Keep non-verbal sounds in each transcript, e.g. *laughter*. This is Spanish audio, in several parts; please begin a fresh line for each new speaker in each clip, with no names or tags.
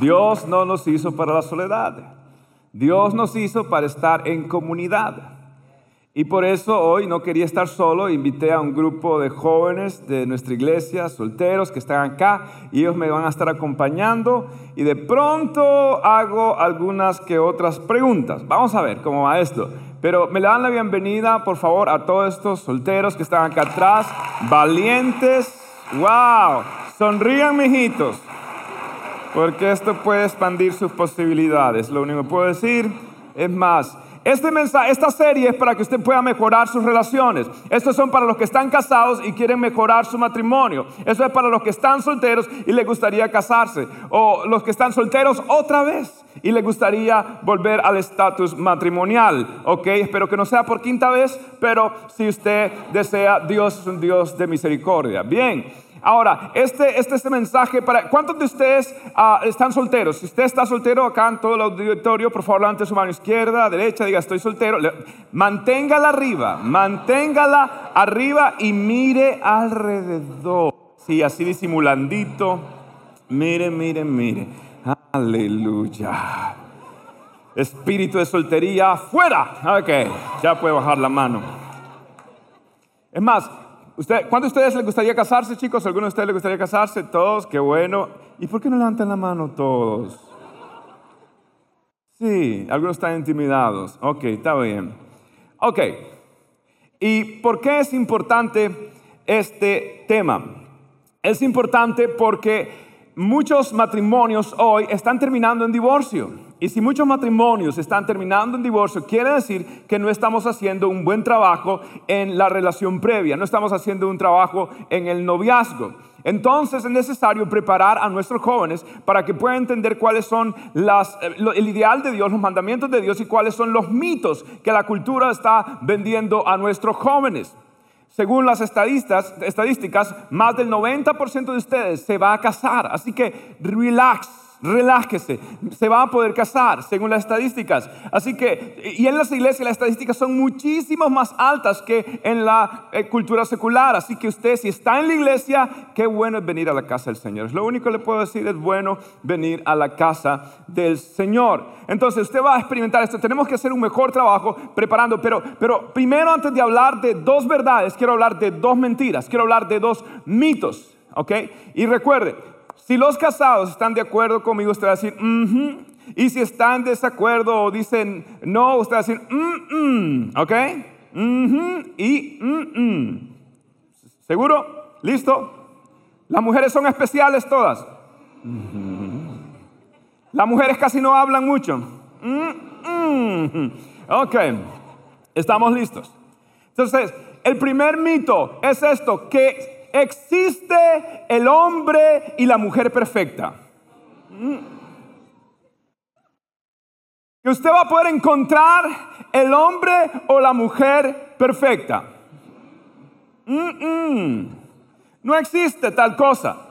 Dios no nos hizo para la soledad. Dios nos hizo para estar en comunidad. Y por eso hoy no quería estar solo, invité a un grupo de jóvenes de nuestra iglesia, solteros que están acá, y ellos me van a estar acompañando y de pronto hago algunas que otras preguntas. Vamos a ver cómo va esto. Pero me le dan la bienvenida, por favor, a todos estos solteros que están acá atrás, valientes. ¡Wow! Sonrían, mijitos porque esto puede expandir sus posibilidades. Lo único que puedo decir es más. Este mensaje, esta serie es para que usted pueda mejorar sus relaciones. Estos son para los que están casados y quieren mejorar su matrimonio. Eso es para los que están solteros y les gustaría casarse. O los que están solteros otra vez y les gustaría volver al estatus matrimonial. Ok, espero que no sea por quinta vez, pero si usted desea, Dios es un Dios de misericordia. Bien. Ahora, este, este, este mensaje para... ¿Cuántos de ustedes ah, están solteros? Si usted está soltero acá en todo el auditorio, por favor, levante su mano izquierda, derecha, diga estoy soltero. manténgala arriba, manténgala arriba y mire alrededor. Sí, así disimulandito. Mire, mire, mire. Aleluya. Espíritu de soltería, fuera. Ok, ya puede bajar la mano. Es más, ¿Usted, ¿Cuántos de ustedes les gustaría casarse, chicos? ¿Alguno de ustedes les gustaría casarse? Todos, qué bueno. ¿Y por qué no levantan la mano todos? Sí, algunos están intimidados. Ok, está bien. Ok. ¿Y por qué es importante este tema? Es importante porque muchos matrimonios hoy están terminando en divorcio. Y si muchos matrimonios están terminando en divorcio, quiere decir que no estamos haciendo un buen trabajo en la relación previa, no estamos haciendo un trabajo en el noviazgo. Entonces es necesario preparar a nuestros jóvenes para que puedan entender cuáles son las, eh, el ideal de Dios, los mandamientos de Dios y cuáles son los mitos que la cultura está vendiendo a nuestros jóvenes. Según las estadísticas, estadísticas más del 90% de ustedes se va a casar. Así que relax relájese, se va a poder casar, según las estadísticas. Así que, y en las iglesias las estadísticas son muchísimo más altas que en la eh, cultura secular. Así que usted, si está en la iglesia, qué bueno es venir a la casa del Señor. Lo único que le puedo decir es bueno venir a la casa del Señor. Entonces, usted va a experimentar esto. Tenemos que hacer un mejor trabajo preparando, pero, pero primero, antes de hablar de dos verdades, quiero hablar de dos mentiras, quiero hablar de dos mitos. ¿Ok? Y recuerde, si los casados están de acuerdo conmigo, usted va a decir, y si están en desacuerdo o dicen no, usted va a decir, mm, ¿ok? y ¿Seguro? ¿Listo? Las mujeres son especiales todas. Las mujeres casi no hablan mucho. Ok, estamos listos. Entonces, el primer mito es esto, que existe el hombre y la mujer perfecta. Que usted va a poder encontrar el hombre o la mujer perfecta. No existe tal cosa.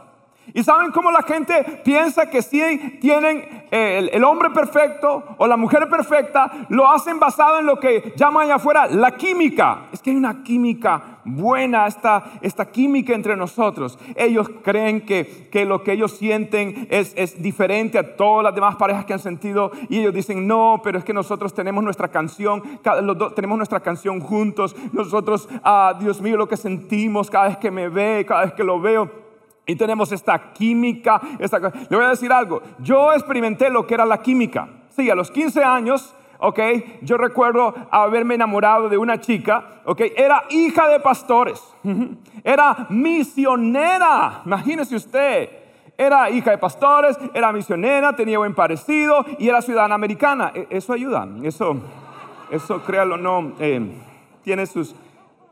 ¿Y saben cómo la gente piensa que si tienen eh, el, hombre perfecto o la mujer perfecta? Lo hacen basado en lo que llaman allá afuera la química. Es que hay una química buena, esta, esta química entre nosotros. Ellos creen que, que lo que ellos sienten es, es, diferente a todas las demás parejas que han sentido. Y ellos dicen, no, pero es que nosotros tenemos nuestra canción, dos, tenemos nuestra canción juntos. Nosotros, ah, Dios mío, lo que sentimos cada vez que me ve, cada vez que lo veo y tenemos esta química. Esta, le voy a decir algo. Yo experimenté lo que era la química. Sí, a los 15 años, ok, yo recuerdo haberme enamorado de una chica, ok, era hija de pastores, *laughs* era misionera, imagínese usted. Era hija de pastores, era misionera, tenía buen parecido y era ciudadana americana. E, eso ayuda, eso, eso créalo no, eh, tiene sus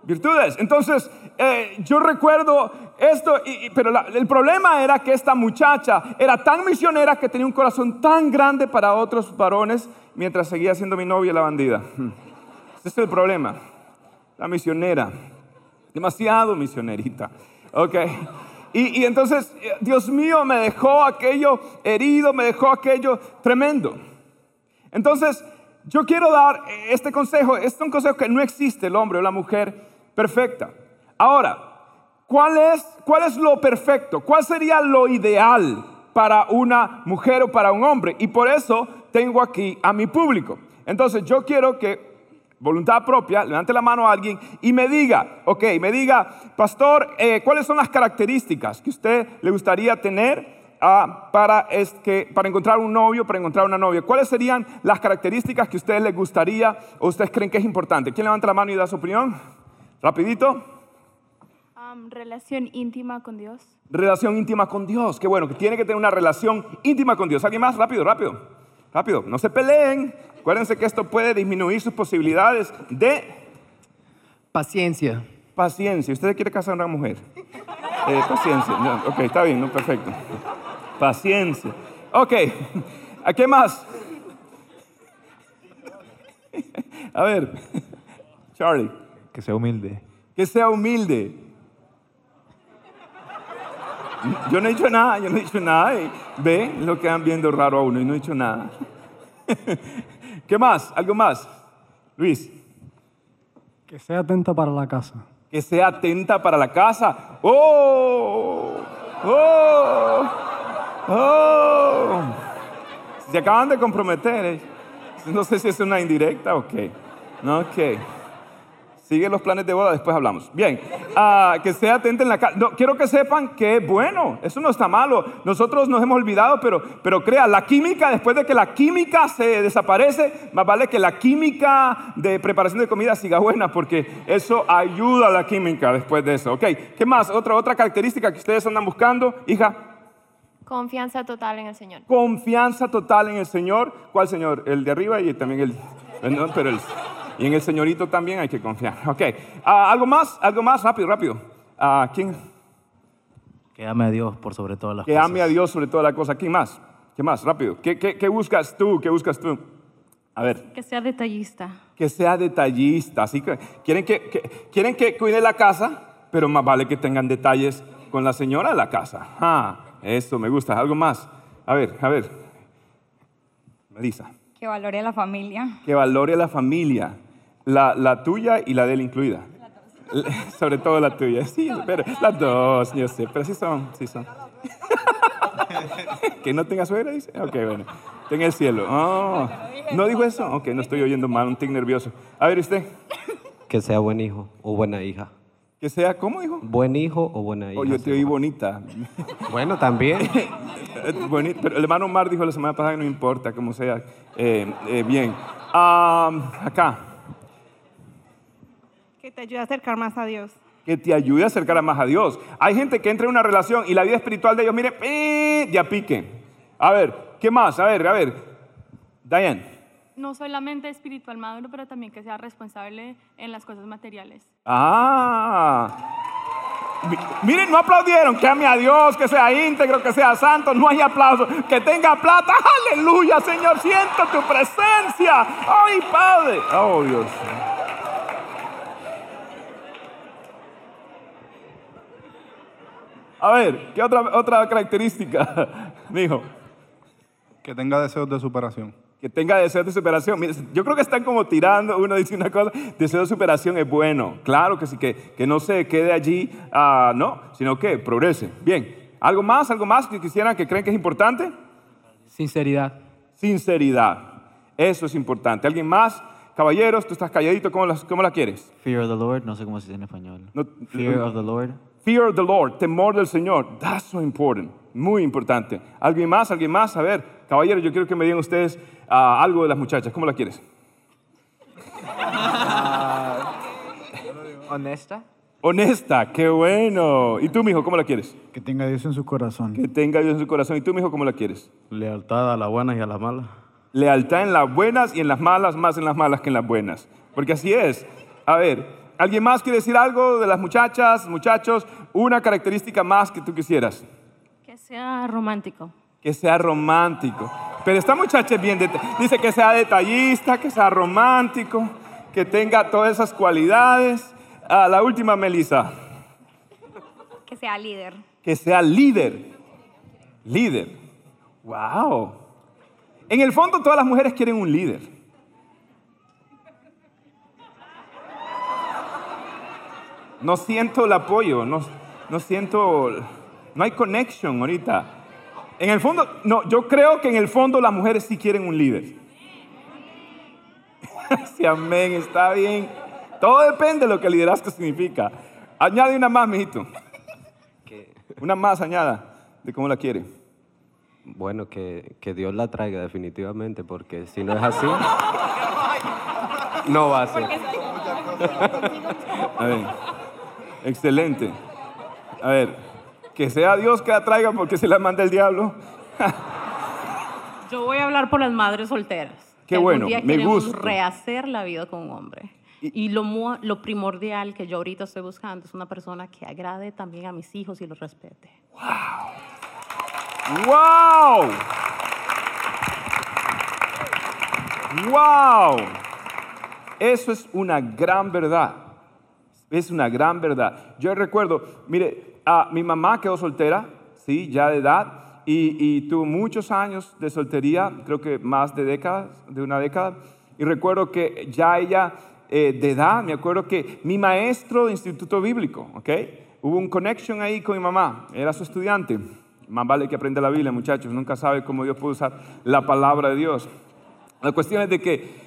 Virtudes. Entonces, eh, yo recuerdo esto, pero el problema era que esta muchacha era tan misionera que tenía un corazón tan grande para otros varones mientras seguía siendo mi novia la bandida. Hmm. Ese es el problema. La misionera. Demasiado misionerita. Ok. Y, y entonces, eh, Dios mío, me dejó aquello herido, me dejó aquello tremendo. Entonces, yo quiero dar eh, este consejo. Este es un consejo que no existe el hombre o la mujer perfecta. Ahora, ¿cuál es, cuál es lo perfecto? ¿Cuál sería lo ideal para una mujer o para un hombre? Y por eso tengo aquí a mi público. Entonces, yo quiero que voluntad propia, levante la mano a alguien y me diga, ok, me diga, pastor, eh, ¿cuáles son las características que usted le gustaría tener ah, para, es que, para encontrar un novio, para encontrar una novia? ¿Cuáles serían las características que a ustedes les gustaría o ustedes creen que es importante? ¿Quién levanta la mano y da su opinión? Rapidito.
Relación íntima con Dios.
Relación íntima con Dios. Qué bueno, que tiene que tener una relación íntima con Dios. ¿Alguien más? Rápido, rápido. Rápido. No se peleen. Acuérdense que esto puede disminuir sus posibilidades de
Paciencia.
Paciencia. ¿Usted quiere casar a una mujer? Eh, paciencia. No, ok, está bien, no, perfecto. Paciencia. Ok. ¿A qué más? A ver. Charlie.
Que sea humilde.
Que sea humilde. Yo no he dicho nada, yo no he dicho nada. y Ve lo que van viendo raro a uno y no he dicho nada. *laughs* ¿Qué más? ¿Algo más? Luis.
Que sea atenta para la casa.
que sea atenta para la casa. ¡Oh! ¡Oh! ¡Oh! Se acaban de comprometer. ¿eh? No sé si es una indirecta o qué. No, ok. Sigue los planes de boda, después hablamos. Bien, ah, que sea atenta en la casa. No, quiero que sepan que es bueno, eso no está malo. Nosotros nos hemos olvidado, pero, pero crea, la química, después de que la química se desaparece, más vale que la química de preparación de comida siga buena, porque eso ayuda a la química después de eso. Ok, ¿qué más? Otra, otra característica que ustedes andan buscando, hija.
Confianza total en el Señor.
Confianza total en el Señor. ¿Cuál Señor? El de arriba y también el... no, pero el- y en el señorito también hay que confiar. Ok. Ah, ¿Algo más? ¿Algo más? Rápido, rápido. Ah, ¿Quién?
Que ame a Dios por sobre todas las
Que
cosas.
ame a Dios sobre toda la cosa. ¿Quién más? ¿Qué más? Rápido. ¿Qué, qué, qué buscas tú? ¿Qué buscas tú? A ver.
Que sea detallista.
Que sea detallista. Así que quieren que, que- quieren que cuide la casa, pero más vale que tengan detalles con la señora de la casa. Ah, eso me gusta. ¿Algo más? A ver, a ver. Melissa.
Que valore a la familia.
que valore a la familia, la, la tuya y la de él incluida. *laughs* Sobre todo la tuya. Sí, pero las dos, yo sé, pero sí son, sí son. *laughs* que no tenga suegra, dice. Ok, bueno. Tenga el cielo. Oh, ¿No dijo eso? Ok, no estoy oyendo mal, un tic nervioso. A ver, usted,
Que sea buen hijo o buena hija.
que sea, ¿cómo dijo?
Buen hijo o buena hija.
Oh, yo te oí bonita.
Bueno, también. *laughs*
Pero el hermano Mar dijo la semana pasada que no importa, como sea. Eh, eh, bien. Ah, acá.
Que te ayude a acercar más a Dios.
que te ayude a acercar más a Dios. Hay gente que entra en una relación y la vida espiritual de ellos, mire, ¡eh! ya pique. A ver, ¿qué más? A ver, a ver. Diane.
No solamente espiritual maduro, pero también que sea responsable en las cosas materiales.
Ah. Mi- Miren, no aplaudieron. Que ame a Dios, que sea íntegro, que sea santo. No hay aplauso. Que tenga plata. *laughs* Aleluya, Señor. Siento tu presencia. Ay, Padre. Oh, Dios. A ver, ¿qué otra, otra característica? *laughs* Dijo.
Que tenga deseos de superación.
Que tenga deseos de superación. Yo creo que están como tirando, uno dice una cosa, deseo de superación es bueno. Claro que sí, que, que no se quede allí, ah, no, sino que progrese. Bien, ¿algo más? ¿Algo más que quisieran, que creen que es importante?
Sinceridad.
Sinceridad. Eso es importante. ¿Alguien más? Caballeros, tú estás calladito, ¿cómo la, cómo la quieres?
Fear of the Lord, no sé cómo se dice en español.
No-
Fear of the Lord.
Fear of the Lord, temor del Señor. That's so important. Muy importante. ¿Alguien más? ¿Alguien más? A ver, caballeros, yo quiero que me digan ustedes ah, algo de las muchachas. ¿Cómo la quieres?
Honesta.
Honesta, qué bueno. ¿Y tú, mijo, cómo la quieres?
Que tenga Dios en su corazón.
Que tenga Dios en su corazón. ¿Y tú, mijo, cómo la quieres?
Lealtad a las buenas y a las malas.
Lealtad en las buenas y en las malas, más en las malas que en las buenas. Porque así es. A ver, ¿alguien más quiere decir algo de las muchachas, muchachos? Una característica más que tú quisieras.
Que sea romántico.
Que sea romántico. Pero esta muchacha es bien, dice que sea detallista, que sea romántico, que tenga todas esas cualidades. Ah, la última, Melissa,
Que sea líder.
que sea líder. Líder. Wow. En el fondo todas las mujeres quieren un líder. No siento el apoyo, no, no siento, no hay connection ahorita. En el fondo, no, yo creo que en el fondo las mujeres sí quieren un líder. *laughs* Sí, amén, está bien. Todo depende de lo que liderazgo significa. Añade una más, mijito. Una más añada de cómo la quiere.
bueno, que, que Dios la traiga definitivamente, porque si no es así, *laughs* no va a ser.
A ver, excelente. A ver, que sea Dios que la traiga porque se la manda el diablo.
Yo voy a hablar por las madres solteras.
Qué bueno,
día
me gusta.
rehacer la vida con un hombre. Y, lo, mu- lo primordial que yo ahorita estoy buscando es una persona que agrade también a mis hijos y los respete.
¡Wow! ¡Wow! Eso es una gran verdad. Es una gran verdad. Yo recuerdo, mire, ah, mi mamá quedó soltera, sí, ya de edad, y, y tuvo muchos años de soltería, creo que más de décadas, de una década. Y recuerdo que ya ella eh, de edad, me acuerdo que mi maestro de instituto bíblico, ¿ok? Hubo un connection ahí con mi mamá, era su estudiante. Más vale que aprenda la Biblia, muchachos, nunca sabe cómo Dios puede usar la palabra de Dios. La cuestión es de que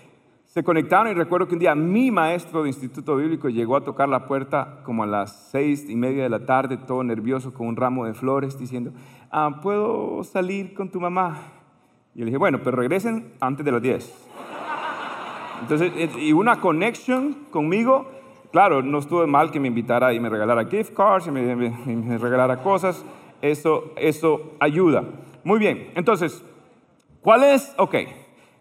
se conectaron y recuerdo que un día mi maestro de instituto bíblico llegó a tocar la puerta como a las seis y media de la tarde, todo nervioso, con un ramo de flores, diciendo, ah, ¿puedo salir con tu mamá? Y le dije, bueno, pero regresen antes de las 10. Entonces, eh, y una connection conmigo, claro, no estuvo mal que me invitara y me regalara gift cards y me, me- me regalara cosas, eso, eso ayuda. Muy bien, entonces, ¿cuál es? Ok.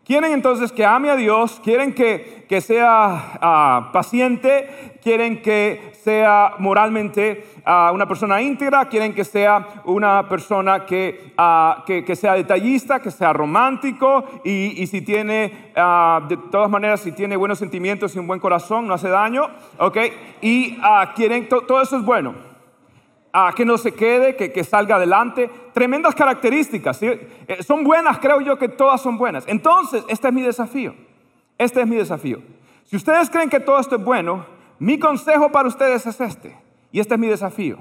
Quieren entonces que ame a Dios, quieren que, que sea ah, paciente, quieren que sea moralmente ah, una persona íntegra, quieren que sea una persona que, ah, que, que sea detallista, que sea romántico y, y si tiene, de todas maneras, si tiene buenos sentimientos y un buen corazón, no hace daño, ¿ok? Y quieren, to- todo eso es bueno a que no se quede, que, que salga adelante. Tremendas características. Eh, son buenas, creo yo que todas son buenas. Entonces, este es mi desafío. Este es mi desafío. Si ustedes creen que todo esto es bueno, mi consejo para ustedes es este. Y este es mi desafío.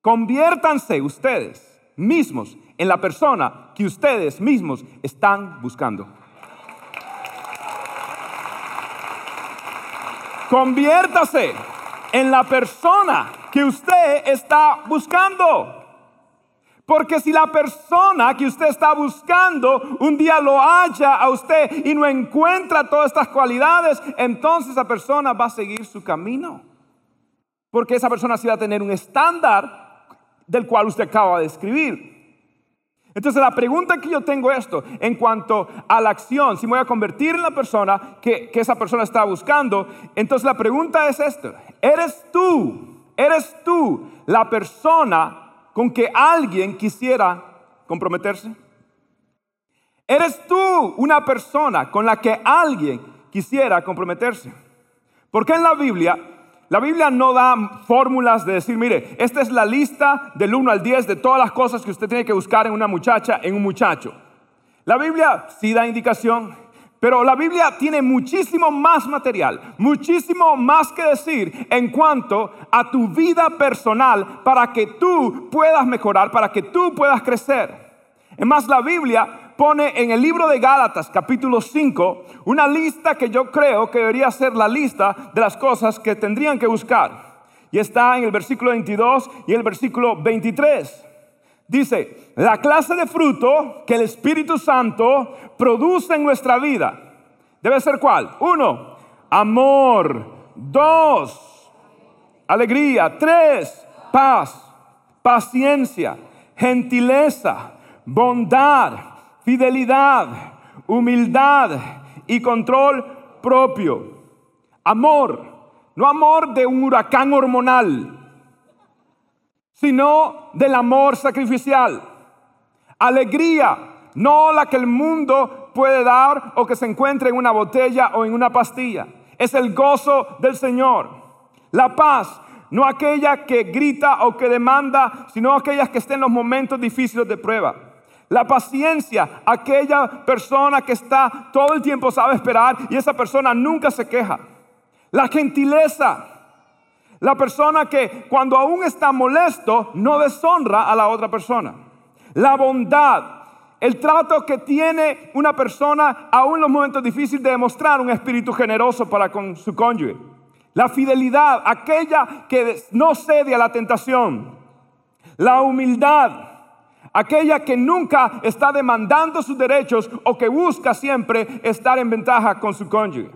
Conviértanse ustedes mismos en la persona que ustedes mismos están buscando. Conviértase en la persona que usted está buscando. Porque si la persona que usted está buscando un día lo halla a usted y no encuentra todas estas cualidades, entonces esa persona va a seguir su camino. Porque esa persona sí va a tener un estándar del cual usted acaba de escribir. Entonces la pregunta que yo tengo es esto, en cuanto a la acción, si me voy a convertir en la persona que, que esa persona está buscando, entonces la pregunta es esto, ¿eres tú, eres tú la persona con que alguien quisiera comprometerse? ¿Eres tú una persona con la que alguien quisiera comprometerse? Porque en la Biblia, la Biblia no da fórmulas de decir, mire, esta es la lista del 1 al 10 de todas las cosas que usted tiene que buscar en una muchacha, en un muchacho. La Biblia sí da indicación, pero la Biblia tiene muchísimo más material, muchísimo más que decir en cuanto a tu vida personal para que tú puedas mejorar, para que tú puedas crecer. Es más, la Biblia pone en el libro de Gálatas, capítulo 5, una lista que yo creo que debería ser la lista de las cosas que tendrían que buscar. Y está en el versículo 22 y el versículo 23. Dice, la clase de fruto que el Espíritu Santo produce en nuestra vida debe ser cuál? Uno, amor. Dos, alegría. Tres, paz, paciencia, gentileza, bondad, fidelidad, humildad y control propio. Amor. no amor de un huracán hormonal, sino del amor sacrificial. Alegría, no la que el mundo puede dar o que se encuentre en una botella o en una pastilla. Es el gozo del Señor. La paz, no aquella que grita o que demanda, sino aquella que está en los momentos difíciles de prueba. La paciencia, aquella persona que está todo el tiempo sabe esperar y esa persona nunca se queja. La gentileza, la persona que cuando aún está molesto no deshonra a la otra persona. La bondad, el trato que tiene una persona aún en los momentos difíciles de demostrar un espíritu generoso para con su cónyuge. La fidelidad, aquella que no cede a la tentación. La humildad, aquella que nunca está demandando sus derechos o que busca siempre estar en ventaja con su cónyuge.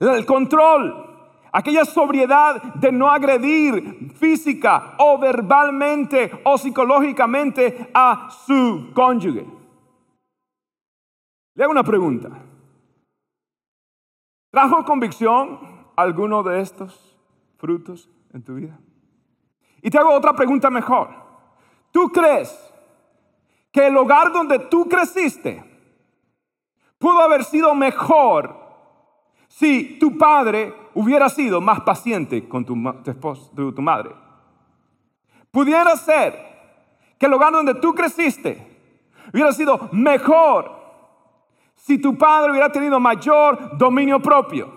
El control, aquella sobriedad de no agredir física o verbalmente o psicológicamente a su cónyuge. Le hago una pregunta. ¿Trajo convicción alguno de estos frutos en tu vida? Y te hago otra pregunta mejor. ¿Tú crees que el hogar donde tú creciste pudo haber sido mejor si tu padre hubiera sido más paciente con tu, esposa, tu madre? Pudiera ser que el hogar donde tú creciste hubiera sido mejor si tu padre hubiera tenido mayor dominio propio.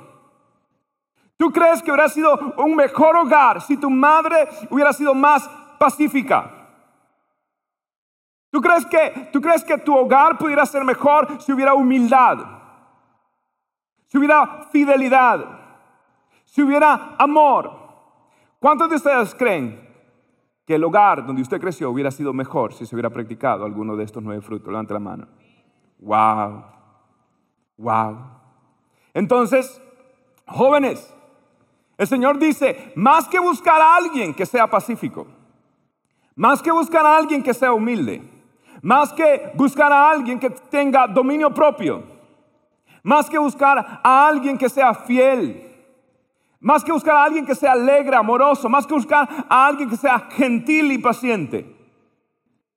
¿Tú crees que hubiera sido un mejor hogar si tu madre hubiera sido más pacífica? ¿Tú crees que, tú crees que tu hogar pudiera ser mejor si hubiera humildad? Si hubiera fidelidad? Si hubiera amor? ¿Cuántos de ustedes creen que el hogar donde usted creció hubiera sido mejor si se hubiera practicado alguno de estos nueve frutos? Levante la mano. Wow. Wow. Entonces, jóvenes, el Señor dice, más que buscar a alguien que sea pacífico, más que buscar a alguien que sea humilde, más que buscar a alguien que tenga dominio propio, más que buscar a alguien que sea fiel, más que buscar a alguien que sea alegre, amoroso, más que buscar a alguien que sea gentil y paciente,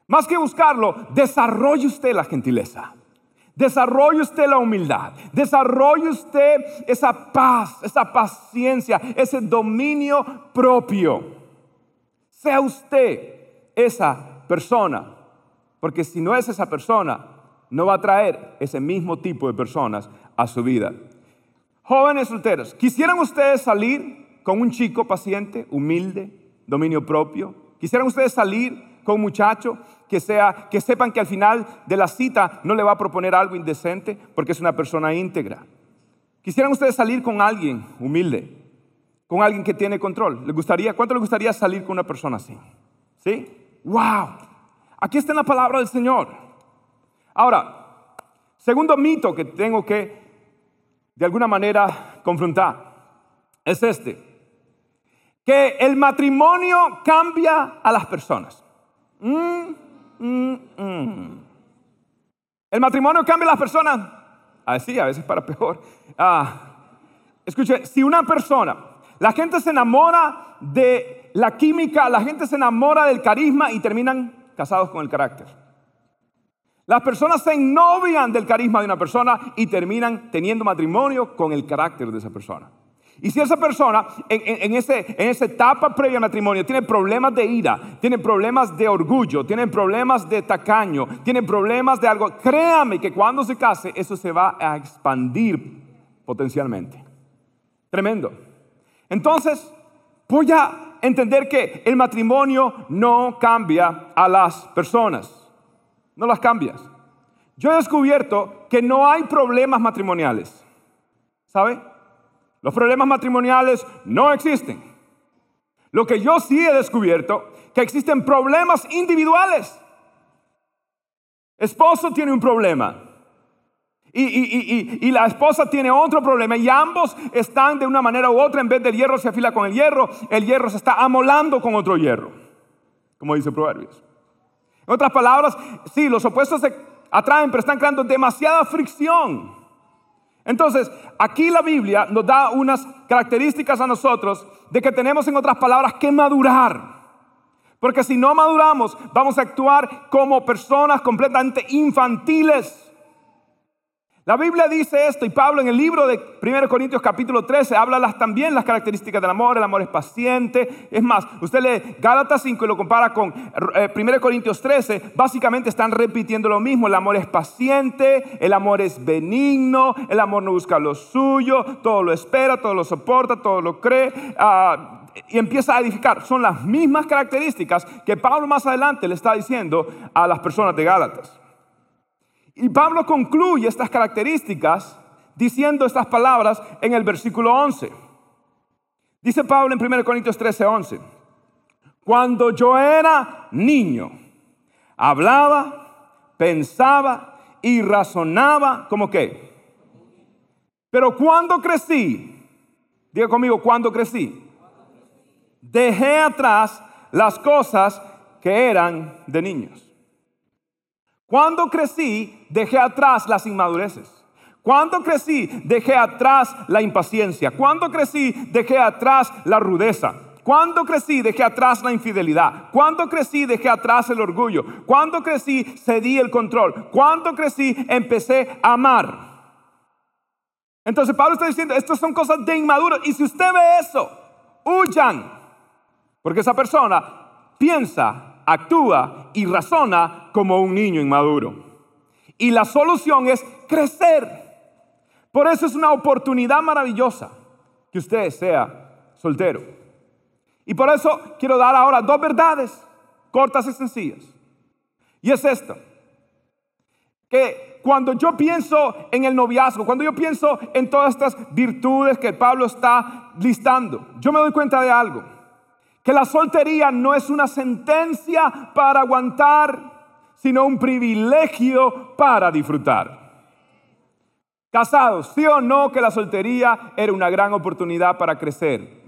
más que buscarlo, desarrolle usted la gentileza. Desarrolle usted la humildad, desarrolle usted esa paz, esa paciencia, ese dominio propio. Sea usted esa persona, porque si no es esa persona, no va a traer ese mismo tipo de personas a su vida. Jóvenes solteros, ¿quisieran ustedes salir con un chico paciente, humilde, dominio propio? ¿Quisieran ustedes salir con un muchacho que sea que sepan que al final de la cita no le va a proponer algo indecente porque es una persona íntegra. Quisieran ustedes salir con alguien humilde, con alguien que tiene control. ¿Les gustaría? ¿Cuánto les gustaría salir con una persona así? ¿Sí? ¡Wow! Aquí está en la palabra del Señor. Ahora, segundo mito que tengo que de alguna manera confrontar es este. Que el matrimonio cambia a las personas. Mm, mm, mm. El matrimonio cambia a las personas. Así, a veces para peor. Ah, escuche, si una persona, la gente se enamora de la química, la gente se enamora del carisma y terminan casados con el carácter. Las personas se ennovian del carisma de una persona y terminan teniendo matrimonio con el carácter de esa persona. Y si esa persona en, ese, en esa etapa previa al matrimonio tiene problemas de ira, tiene problemas de orgullo, tiene problemas de tacaño, tiene problemas de algo, créame que cuando se case eso se va a expandir potencialmente. Tremendo. Entonces, voy a entender que el matrimonio no cambia a las personas. No las cambias. Yo he descubierto que no hay problemas matrimoniales. ¿Sabe? Los problemas matrimoniales no existen. Lo que yo sí he descubierto, que existen problemas individuales. Esposo tiene un problema. Y, y, la esposa tiene otro problema y ambos están de una manera u otra, en vez del hierro se afila con el hierro, el hierro se está amolando con otro hierro, como dice Proverbios. En otras palabras, sí, los opuestos se atraen, pero están creando demasiada fricción. Entonces, aquí la Biblia nos da unas características a nosotros de que tenemos, en otras palabras, que madurar. Porque si no maduramos, vamos a actuar como personas completamente infantiles. La Biblia dice esto y Pablo en el libro de 1 Corintios capítulo 13 habla las, también las características del amor, el amor es paciente. Es más, usted lee Gálatas 5 y lo compara con 1 Corintios 13, básicamente están repitiendo lo mismo, el amor es paciente, el amor es benigno, el amor no busca lo suyo, todo lo espera, todo lo soporta, todo lo cree. ah, y empieza a edificar. Son las mismas características que Pablo más adelante le está diciendo a las personas de Gálatas. Y Pablo concluye estas características diciendo estas palabras en el versículo 11. Dice Pablo en 1 Corintios 13, 11. Cuando yo era niño, hablaba, pensaba y razonaba como que. Pero cuando crecí, diga conmigo, cuando crecí, dejé atrás las cosas que eran de niños. Cuando crecí, dejé atrás las inmadureces. Cuando crecí, dejé atrás la impaciencia. Cuando crecí, dejé atrás la rudeza. Cuando crecí, dejé atrás la infidelidad. Cuando crecí, dejé atrás el orgullo. Cuando crecí, cedí el control. Cuando crecí, empecé a amar. Entonces Pablo está diciendo, estas son cosas de inmaduros. Y si usted ve eso, huyan. Porque esa persona piensa, actúa y razona como un niño inmaduro. Y la solución es crecer. Por eso es una oportunidad maravillosa que usted sea soltero. Y por eso quiero dar ahora dos verdades cortas y sencillas. Y es esto. Que cuando yo pienso en el noviazgo, cuando yo pienso en todas estas virtudes que Pablo está listando, yo me doy cuenta de algo. Que la soltería no es una sentencia para aguantar, sino un privilegio para disfrutar. Casados, sí o no que la soltería era una gran oportunidad para crecer.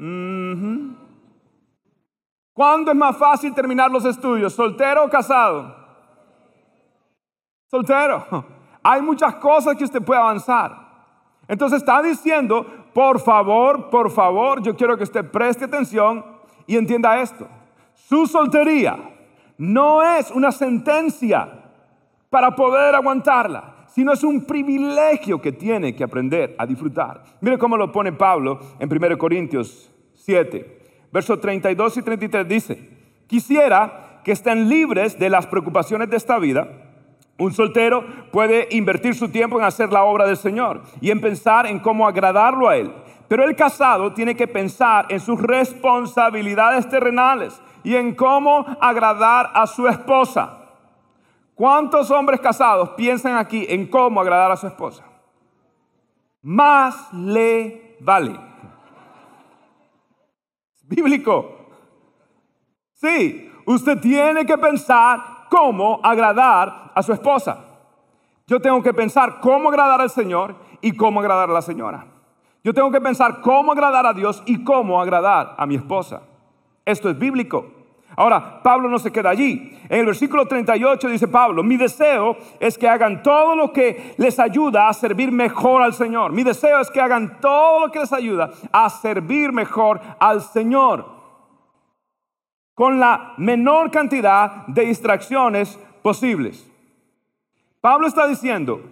¿Cuándo es más fácil terminar los estudios? ¿Soltero o casado? Soltero. *laughs* Hay muchas cosas que usted puede avanzar. Entonces está diciendo, por favor, por favor, yo quiero que usted preste atención y entienda esto. Su soltería no es una sentencia para poder aguantarla, sino es un privilegio que tiene que aprender a disfrutar. Mire cómo lo pone Pablo en 1 Corintios 7, versos 32 y 33 dice, quisiera que estén libres de las preocupaciones de esta vida. Un soltero puede invertir su tiempo en hacer la obra del Señor y en pensar en cómo agradarlo a Él. Pero el casado tiene que pensar en sus responsabilidades terrenales y en cómo agradar a su esposa. ¿Cuántos hombres casados piensan aquí en cómo agradar a su esposa? Más le vale. Bíblico. Sí, usted tiene que pensar cómo agradar a su esposa. Yo tengo que pensar cómo agradar al Señor y cómo agradar a la señora. Yo tengo que pensar cómo agradar a Dios y cómo agradar a mi esposa. Esto es bíblico. Ahora, Pablo no se queda allí. En el versículo 38 dice Pablo, mi deseo es que hagan todo lo que les ayuda a servir mejor al Señor. Mi deseo es que hagan todo lo que les ayuda a servir mejor al Señor. Con la menor cantidad de distracciones posibles. Pablo está diciendo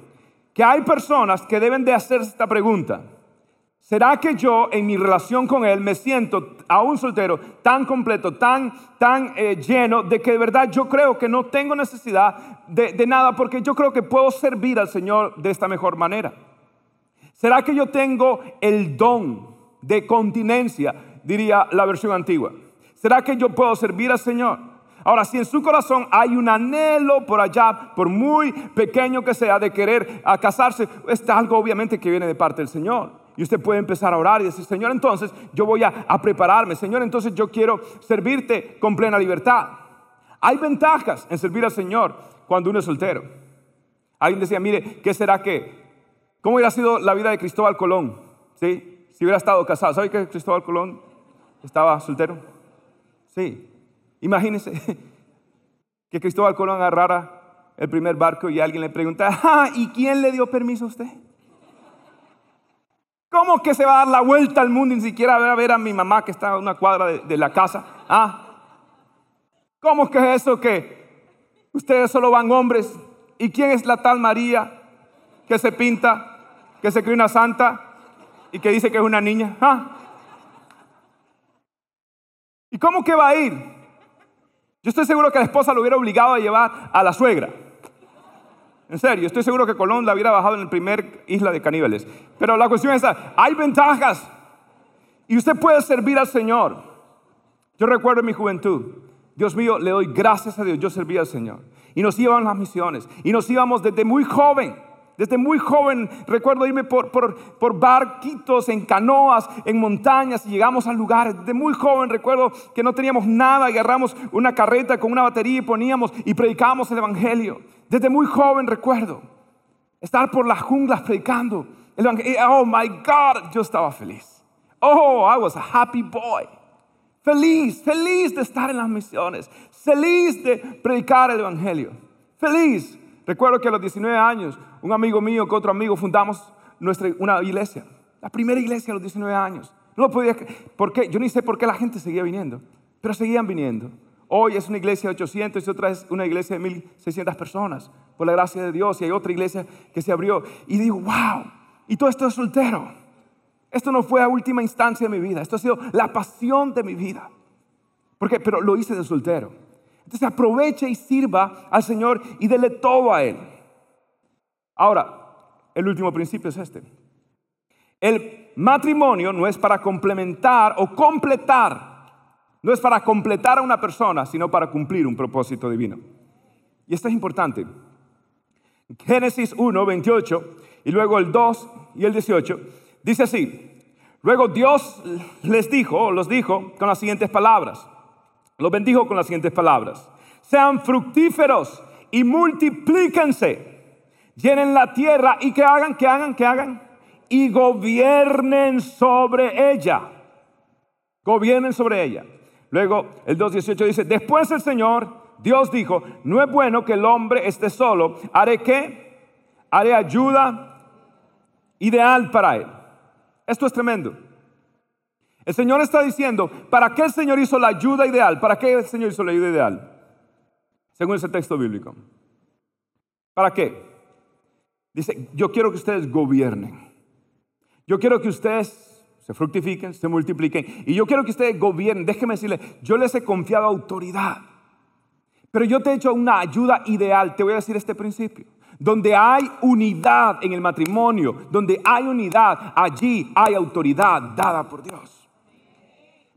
que hay personas que deben de hacerse esta pregunta. ¿Será que yo en mi relación con Él me siento aún soltero tan completo, tan, tan eh, lleno de que de verdad yo creo que no tengo necesidad de, de nada porque yo creo que puedo servir al Señor de esta mejor manera? ¿Será que yo tengo el don de continencia, diría la versión antigua? ¿Será que yo puedo servir al Señor? Ahora, si en su corazón hay un anhelo por allá, por muy pequeño que sea, de querer a casarse, es algo obviamente que viene de parte del Señor. Y usted puede empezar a orar y decir, Señor, entonces yo voy a, prepararme. Señor, entonces yo quiero servirte con plena libertad. Hay ventajas en servir al Señor cuando uno es soltero. Alguien decía, mire, ¿qué será que? ¿Cómo hubiera sido la vida de Cristóbal Colón? ¿Sí? Si hubiera estado casado. ¿Sabe que Cristóbal Colón estaba soltero? Sí. Imagínese *laughs* que Cristóbal Colón agarrara el primer barco y alguien le pregunta, ah, ¿y quién le dio permiso a usted? ¿Cómo que se va a dar la vuelta al mundo y ni siquiera va a ver a mi mamá que está a una cuadra de, la casa? ¿Ah? ¿Cómo que es eso que ustedes solo van hombres? ¿Y quién es la tal María que se pinta, que se cree una santa y que dice que es una niña? ¿Ah? ¿Y cómo que va a ir? Yo estoy seguro que la esposa lo hubiera obligado a llevar a la suegra. En serio, estoy seguro que Colón la hubiera bajado en la primer isla de caníbales. Pero la cuestión es, hay ventajas. Y usted puede servir al Señor. Yo recuerdo en mi juventud, Dios mío, le doy gracias a Dios, yo serví al Señor. Y nos íbamos a las misiones. Y nos íbamos desde muy joven. Desde muy joven recuerdo irme por, barquitos, en canoas, en montañas y llegamos a lugares. Desde muy joven recuerdo que no teníamos nada, agarramos una carreta con una batería y poníamos y predicábamos el Evangelio. Desde muy joven recuerdo estar por las junglas predicando el Evangelio. Oh my God, yo estaba feliz. Oh, I was a happy boy. Feliz, feliz de estar en las misiones. Feliz de predicar el Evangelio. Feliz. Recuerdo que a los 19 años, un amigo mío con otro amigo fundamos nuestra, una iglesia. La primera iglesia a los 19 años. No podía, ¿por qué? Yo ni sé por qué la gente seguía viniendo, pero seguían viniendo. Hoy es una iglesia de 800 y otra es una iglesia de 1600 personas, por la gracia de Dios. Y hay otra iglesia que se abrió. Y digo, wow, y todo esto es soltero. Esto no fue la última instancia de mi vida, esto ha sido la pasión de mi vida. Porque, pero lo hice de soltero. Entonces aproveche y sirva al Señor y dele todo a Él. Ahora, el último principio es este. El matrimonio no es para complementar o completar, no es para completar a una persona, sino para cumplir un propósito divino. Y esto es importante. Génesis 1, 28 y luego el 2 y el 18 dice así. Luego Dios les dijo, los dijo con las siguientes palabras. Los bendijo con las siguientes palabras. Sean fructíferos y multiplíquense. Llenen la tierra y que hagan, que hagan, que hagan. Y gobiernen sobre ella. Gobiernen sobre ella. Luego el 2.18 dice, después el Señor, Dios dijo, no es bueno que el hombre esté solo. ¿Haré qué? Haré ayuda ideal para él. Esto es tremendo. El Señor está diciendo, ¿para qué el Señor hizo la ayuda ideal? ¿Para qué el Señor hizo la ayuda ideal? Según ese texto bíblico. ¿Para qué? Dice, yo quiero que ustedes gobiernen. Yo quiero que ustedes se fructifiquen, se multipliquen. Y yo quiero que ustedes gobiernen. Déjeme decirle, yo les he confiado autoridad. Pero yo te he hecho una ayuda ideal. Te voy a decir este principio. Donde hay unidad en el matrimonio, donde hay unidad, allí hay autoridad dada por Dios.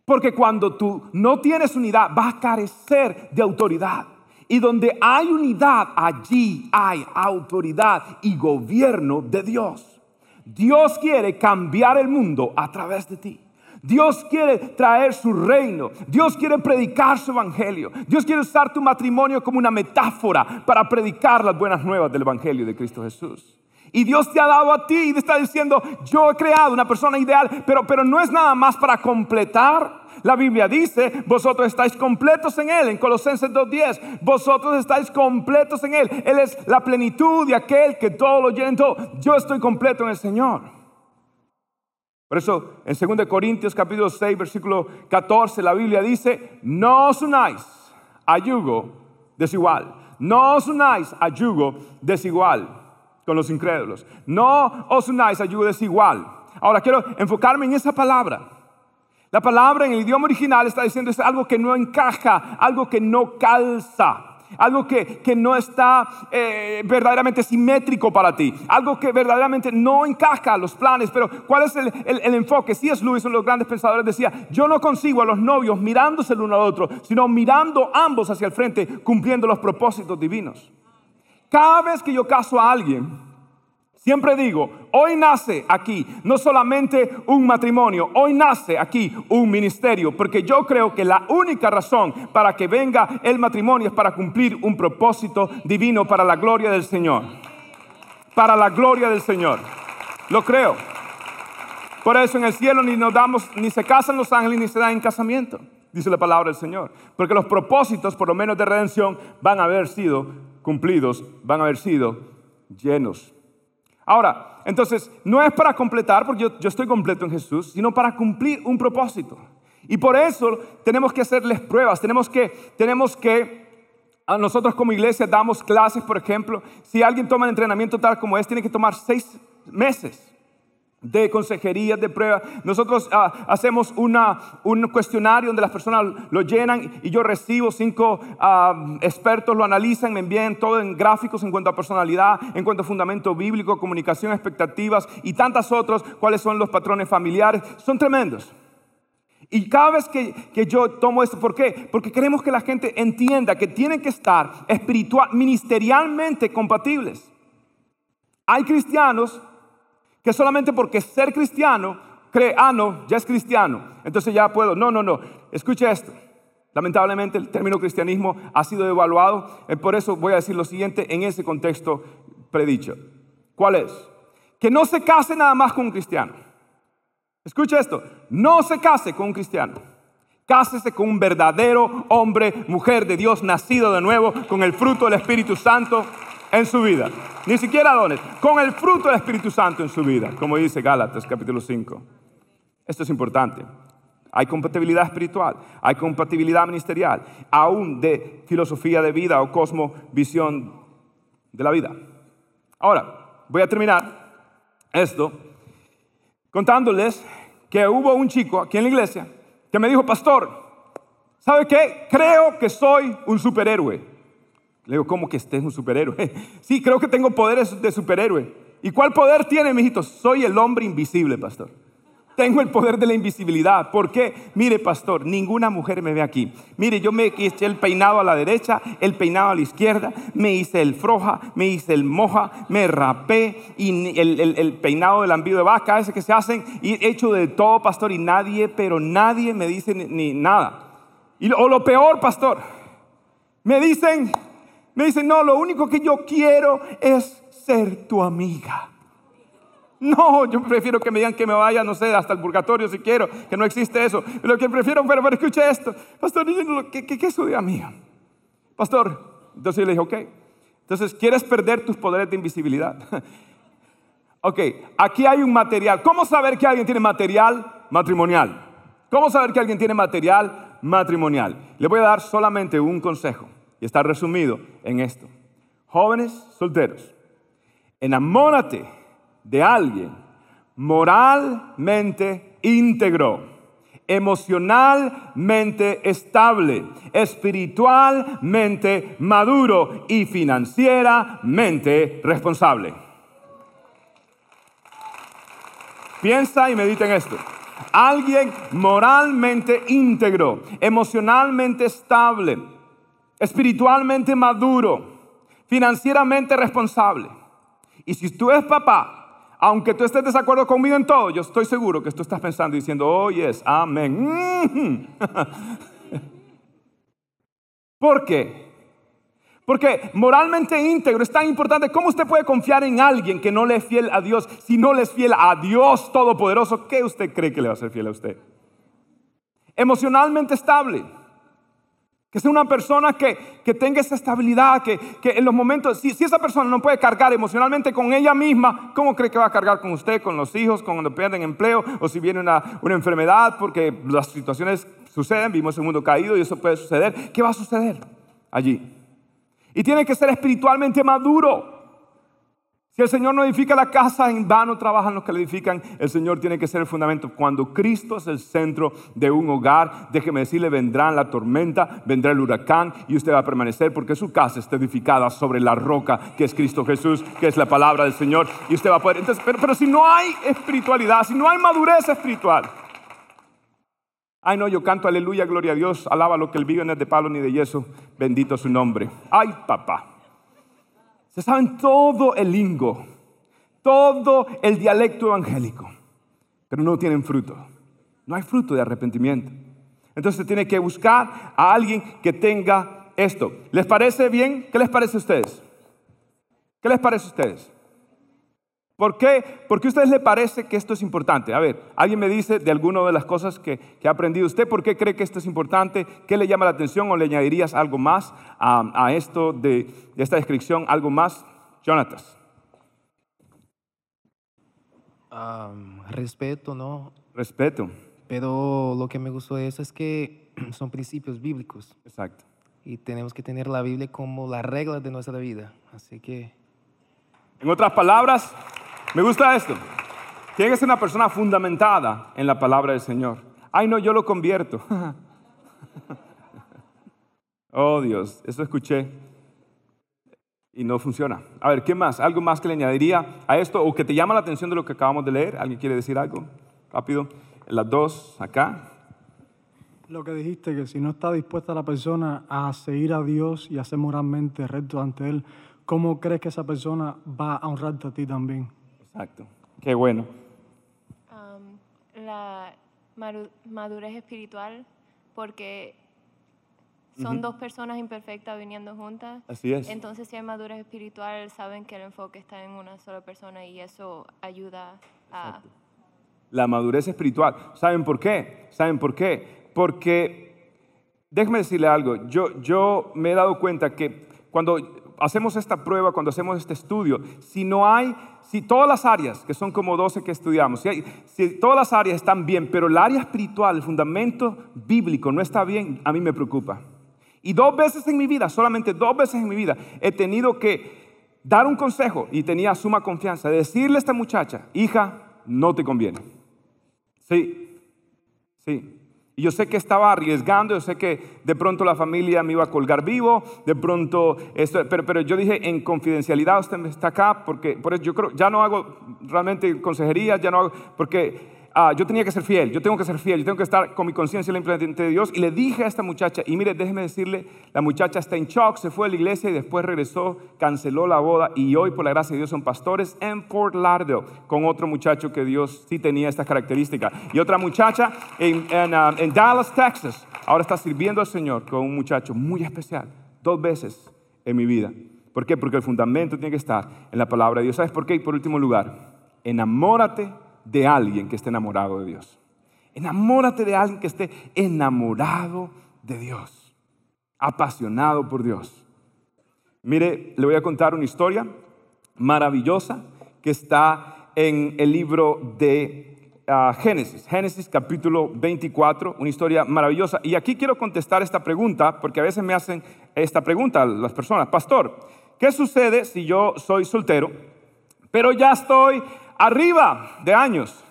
Porque cuando tú no tienes unidad, vas a carecer de autoridad. Y donde hay unidad, allí hay autoridad y gobierno de Dios. Dios quiere cambiar el mundo a través de ti. Dios quiere traer su reino. Dios quiere predicar su evangelio. Dios quiere usar tu matrimonio como una metáfora para predicar las buenas nuevas del evangelio de Cristo Jesús. Y Dios te ha dado a ti y te está diciendo, yo he creado una persona ideal, pero, pero no es nada más para completar. La Biblia dice, vosotros estáis completos en Él, en Colosenses 2.10, vosotros estáis completos en Él. Él es la plenitud de aquel que todo lo llena en todo. Yo estoy completo en el Señor. Por eso, en 2 Corintios capítulo 6, versículo 14, la Biblia dice, no os unáis a yugo desigual. No os unáis a yugo desigual con los incrédulos. No os unáis a yugo desigual. Ahora quiero enfocarme en esa palabra. La palabra en el idioma original está diciendo es algo que no encaja, algo que no calza. Algo que, que no está eh, verdaderamente simétrico para ti. Algo que verdaderamente no encaja a los planes. Pero ¿cuál es el, el, el enfoque? Si es Luis, uno de los grandes pensadores, decía, yo no consigo a los novios mirándose el uno al otro, sino mirando ambos hacia el frente, cumpliendo los propósitos divinos. Cada vez que yo caso a alguien, Siempre digo, hoy nace aquí no solamente un matrimonio, hoy nace aquí un ministerio, porque yo creo que la única razón para que venga el matrimonio es para cumplir un propósito divino para la gloria del Señor. Para la gloria del Señor. Lo creo. Por eso en el cielo ni nos damos, ni se casan los ángeles ni se dan en casamiento, dice la palabra del Señor. Porque los propósitos, por lo menos de redención, van a haber sido cumplidos, van a haber sido llenos. Ahora, entonces, no es para completar, porque yo, yo estoy completo en Jesús, sino para cumplir un propósito. Y por eso tenemos que hacerles pruebas, tenemos que, tenemos que a nosotros como iglesia damos clases, por ejemplo, si alguien toma un entrenamiento tal como este, tiene que tomar seis meses de consejería, de prueba. Nosotros ah, hacemos una, un cuestionario donde las personas lo llenan y yo recibo cinco ah, expertos, lo analizan, me envían todo en gráficos en cuanto a personalidad, en cuanto a fundamento bíblico, comunicación, expectativas y tantas otras, cuáles son los patrones familiares. Son tremendos. Y cada vez que, que, yo tomo esto, ¿por qué? Porque queremos que la gente entienda que tienen que estar espiritual, ministerialmente compatibles. Hay cristianos que solamente porque ser cristiano cree, ah, no, ya es cristiano, entonces ya puedo. No, no, no. Escuche esto. Lamentablemente el término cristianismo ha sido evaluado, eh, por eso voy a decir lo siguiente en ese contexto predicho. ¿Cuál es? Que no se case nada más con un cristiano. Escucha esto, no se case con un cristiano. Cásese con un verdadero hombre, mujer de Dios, nacido de nuevo, con el fruto del Espíritu Santo en su vida. Ni siquiera dones, con el fruto del Espíritu Santo en su vida, como dice Gálatas capítulo 5. Esto es importante. Hay compatibilidad espiritual, hay compatibilidad ministerial, aún de filosofía de vida o cosmovisión de la vida. Ahora, voy a terminar esto contándoles que hubo un chico aquí en la iglesia que me dijo, pastor, ¿sabe qué? Creo que soy un superhéroe. Le digo, ¿cómo que estés un superhéroe? *laughs* sí, creo que tengo poderes de superhéroe. ¿Y cuál poder tiene, mijito? Soy el hombre invisible, pastor. Tengo el poder de la invisibilidad. ¿Por qué? Mire, pastor, ninguna mujer me ve aquí. Mire, yo me eché el peinado a la derecha, el peinado a la izquierda, me hice el froja, me hice el moja, me rapé y el, peinado del ambido de vaca, ese que se hacen, y he hecho de todo, pastor, y nadie, pero nadie me dice ni, nada. O lo peor, pastor, me dicen, me dicen, no, lo único que yo quiero es ser tu amiga. No, yo prefiero que me digan que me vaya, no sé, hasta el purgatorio si quiero, que no existe eso. Lo que prefiero, pero, pero escuche esto. Pastor, ¿qué, qué, qué es su amiga? Pastor, entonces le dije, ok. Entonces, ¿quieres perder tus poderes de invisibilidad? *laughs* ok, aquí hay un material. ¿Cómo saber que alguien tiene material matrimonial? ¿Cómo saber que alguien tiene material matrimonial? Le voy a dar solamente un consejo y está resumido en esto. Jóvenes solteros, enamórate de alguien moralmente íntegro, emocionalmente estable, espiritualmente maduro y financieramente responsable. Piensa y medita en esto. Alguien moralmente íntegro, emocionalmente estable, espiritualmente maduro, financieramente responsable. Y si tú eres papá, aunque tú estés de acuerdo conmigo en todo, yo estoy seguro que tú estás pensando y diciendo, oh yes, amén. *laughs* ¿Por qué? Porque moralmente íntegro es tan importante. ¿Cómo usted puede confiar en alguien que no le es fiel a Dios si no le es fiel a Dios Todopoderoso? ¿Qué usted cree que le va a ser fiel a usted? Emocionalmente estable. Que sea una persona que, tenga esa estabilidad, que, en los momentos, si, esa persona no puede cargar emocionalmente con ella misma, ¿cómo cree que va a cargar con usted, con los hijos, cuando pierden empleo o si viene una, una enfermedad? Porque las situaciones suceden, vivimos en un mundo caído y eso puede suceder. ¿Qué va a suceder allí? Y tiene que ser espiritualmente maduro. Si el Señor no edifica la casa, en vano trabajan los que la edifican. El Señor tiene que ser el fundamento. Cuando Cristo es el centro de un hogar, déjeme decirle, vendrá la tormenta, vendrá el huracán y usted va a permanecer porque su casa está edificada sobre la roca que es Cristo Jesús, que es la palabra del Señor. Y usted va a poder. Pero si no hay espiritualidad, si no hay madurez espiritual, Ay, no, yo canto aleluya, gloria a Dios, alaba lo que el vive no es de palo ni de yeso, bendito su nombre. Ay, papá. Se saben todo el lingo, todo el dialecto evangélico, pero no tienen fruto. No hay fruto de arrepentimiento. Entonces tiene que buscar a alguien que tenga esto. ¿Les parece bien? ¿Qué les parece a ustedes? ¿Qué les parece a ustedes? ¿Por qué? ¿Por qué a ustedes les parece que esto es importante? A ver, alguien me dice de alguna de las cosas que, ha aprendido usted, ¿por qué cree que esto es importante? ¿Qué le llama la atención o le añadirías algo más a, esto de, esta descripción? ¿Algo más? Jonatas.
Am, respeto, ¿no?
Respeto.
Pero lo que me gustó de eso es que *clears throat* son principios bíblicos
Exacto.
y tenemos que tener la Biblia como la regla de nuestra vida. Así que
En otras palabras, me gusta esto. Tiene que ser una persona fundamentada en la palabra del Señor. Ay, no, yo lo convierto. *laughs* oh, Dios, eso escuché y no funciona. A ver, ¿qué más? ¿Algo más que le añadiría a esto o que te llama la atención de lo que acabamos de leer? ¿Alguien quiere decir algo? Rápido. Las dos, acá.
Lo que dijiste, que si no está dispuesta la persona a seguir a Dios y a ser moralmente recto ante Él, ¿cómo crees que esa persona va a honrarte a ti también?
Exacto. Qué bueno.
La madurez espiritual, porque son dos personas imperfectas viniendo juntas.
Así es.
Entonces, si hay madurez espiritual, saben que el enfoque está en una sola persona y eso ayuda a...
la madurez espiritual. ¿Saben por qué? ¿Saben por qué? Porque, déjeme decirle algo, yo, yo me he dado cuenta que cuando hacemos esta prueba, cuando hacemos este estudio, si no hay, si todas las áreas, que son como 12 que estudiamos, si, si todas las áreas están bien, pero el área espiritual, el fundamento bíblico no está bien, a mí me preocupa. Y dos veces en mi vida, solamente dos veces en mi vida, he tenido que dar un consejo y tenía suma confianza, decirle a esta muchacha, hija, no te conviene. Sí, sí. Y yo sé que estaba arriesgando, yo sé que de pronto la familia me iba a colgar vivo, de pronto, esto, pero, pero yo dije en confidencialidad, usted está acá, porque por eso yo creo, ya no hago realmente consejería, ya no hago, porque ah, yo tenía que ser fiel, yo tengo que ser fiel, yo tengo que estar con mi conciencia en de Dios. Y le dije a esta muchacha, y mire, déjeme decirle, la muchacha está en shock, se fue a la iglesia y después regresó, canceló la boda y hoy, por la gracia de Dios, son pastores en Fort Lauderdale con otro muchacho que Dios sí tenía estas características. Y otra muchacha en, en, ah, en Dallas, Texas, ahora está sirviendo al Señor con un muchacho muy especial, dos veces en mi vida. ¿Por qué? Porque el fundamento tiene que estar en la palabra de Dios. ¿Sabes por qué? Y por último lugar, enamórate de alguien que esté enamorado de Dios. Enamórate de alguien que esté enamorado de Dios, apasionado por Dios. Mire, le voy a contar una historia maravillosa que está en el libro de ah, Génesis, Génesis capítulo 24, una historia maravillosa. Y aquí quiero contestar esta pregunta, porque a veces me hacen esta pregunta las personas, pastor, ¿qué sucede si yo soy soltero, pero ya estoy arriba de años?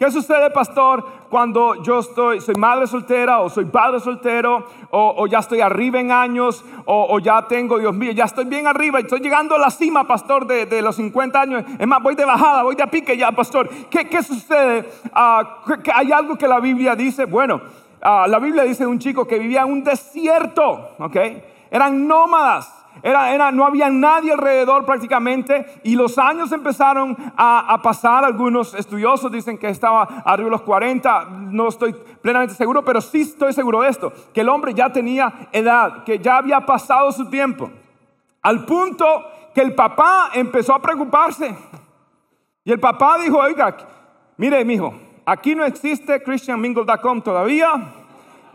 ¿Qué sucede, pastor, cuando yo estoy, soy madre soltera o soy padre soltero o, ya estoy arriba en años o, ya tengo, Dios mío, ya estoy bien arriba y estoy llegando a la cima, pastor, de, los 50 años? Es más, voy de bajada, voy de pique ya, pastor. ¿Qué, sucede? Ah, ¿qué- qué- ¿Hay algo que la Biblia dice? Bueno, ah, la Biblia dice de un chico que vivía en un desierto, ¿ok? Eran nómadas. Era, era- no había nadie alrededor prácticamente y los años empezaron a, pasar. Algunos estudiosos dicen que estaba arriba de los 40, no estoy plenamente seguro, pero sí estoy seguro de esto, que el hombre ya tenía edad, que ya había pasado su tiempo, al punto que el papá empezó a preocuparse. Y el papá dijo, oiga, mire, mijo, aquí no existe christianmingle.com todavía,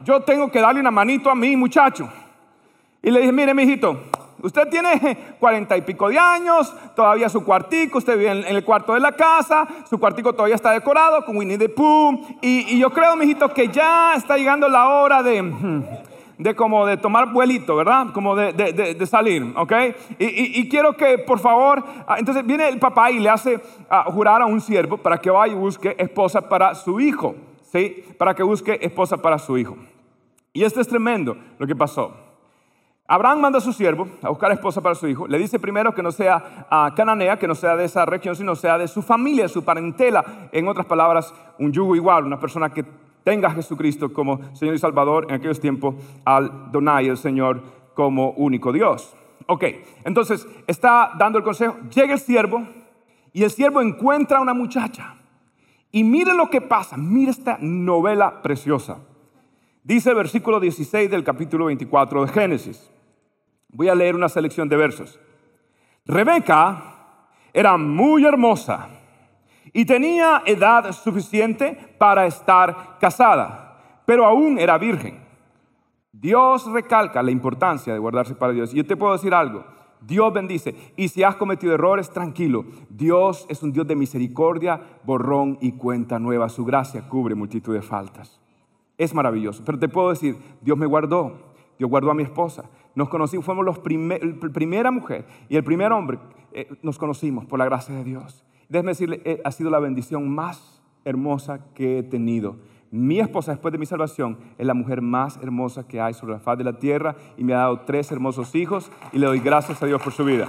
yo tengo que darle una manito a mi muchacho. Y le dije, mire, mijito, usted tiene cuarenta y pico de años, todavía su cuartico, usted vive en, el cuarto de la casa, su cuartico todavía está decorado con Winnie the Pooh. Y, yo creo, mijito, que ya está llegando la hora de, *laughs* de como de tomar vuelito, ¿verdad? Como de, de- salir, ¿ok? Y quiero que, por favor, ah, entonces viene el papá y le hace ah, jurar a un siervo para que vaya y busque esposa para su hijo, ¿sí? Para que busque esposa para su hijo. Y esto es tremendo lo que pasó. Abraham manda a su siervo a buscar esposa para su hijo. Le dice primero que no sea ah, cananea, que no sea de esa región, sino sea de su familia, su parentela. En otras palabras, un yugo igual, una persona que tenga a Jesucristo como Señor y Salvador en aquellos tiempos, al Donai, el Señor, como único Dios. Ok, entonces está dando el consejo. Llega el siervo y el siervo encuentra a una muchacha. Y mire lo que pasa, mire esta novela preciosa. Dice el versículo 16 del capítulo 24 de Génesis. Voy a leer una selección de versos. Rebeca era muy hermosa y tenía edad suficiente para estar casada, pero aún era virgen. Dios recalca la importancia de guardarse para Dios. Yo te puedo decir algo. Dios bendice. Y si has cometido errores, tranquilo. Dios es un Dios de misericordia, borrón y cuenta nueva. Su gracia cubre multitud de faltas. Es maravilloso. Pero te puedo decir, Dios me guardó. Dios guardó a mi esposa. Nos conocimos, fuimos los la primera mujer y el primer hombre. eh, nos conocimos por la gracia de Dios. Déjeme decirle, eh, ha sido la bendición más hermosa que he tenido. Mi esposa, después de mi salvación, es la mujer más hermosa que hay sobre la faz de la tierra y me ha dado tres hermosos hijos y le doy gracias a Dios por su vida.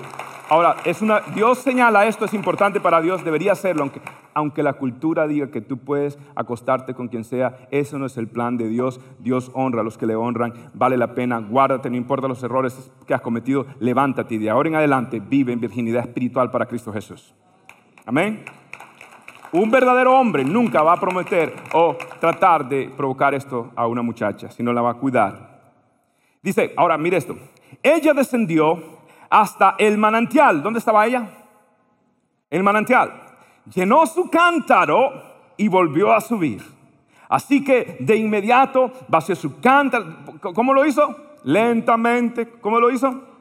Ahora, es una, Dios señala esto, es importante para Dios, debería hacerlo, aunque, aunque la cultura diga que tú puedes acostarte con quien sea, eso no es el plan de Dios. Dios honra a los que le honran, vale la pena, guárdate, no importa los errores que has cometido, levántate y de ahora en adelante vive en virginidad espiritual para Cristo Jesús. Amén. Un verdadero hombre nunca va a prometer o tratar de provocar esto a una muchacha, sino la va a cuidar. Dice, ahora mire esto. Ella descendió hasta el manantial. ¿Dónde estaba ella? El manantial. Llenó su cántaro y volvió a subir. Así que de inmediato vació su cántaro. ¿Cómo lo hizo? Lentamente. ¿Cómo lo hizo?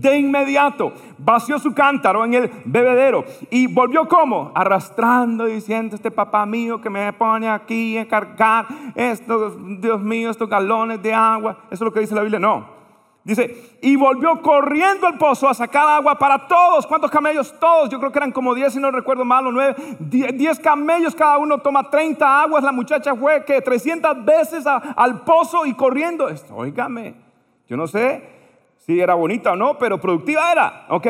De inmediato vació su cántaro en el bebedero y volvió como arrastrando diciendo este papá mío que me pone aquí a cargar estos, Dios mío, estos galones de agua. Eso es lo que dice la Biblia. No. Dice, y volvió corriendo al pozo a sacar agua para todos. ¿Cuántos camellos? Todos. Yo creo que eran como 10, si no recuerdo mal, o 9. 10 camellos, cada uno toma 30 aguas. La muchacha fue que 300 veces al pozo y corriendo. Esto, Óigame, yo no sé si era bonita o no, pero productiva era. Ok.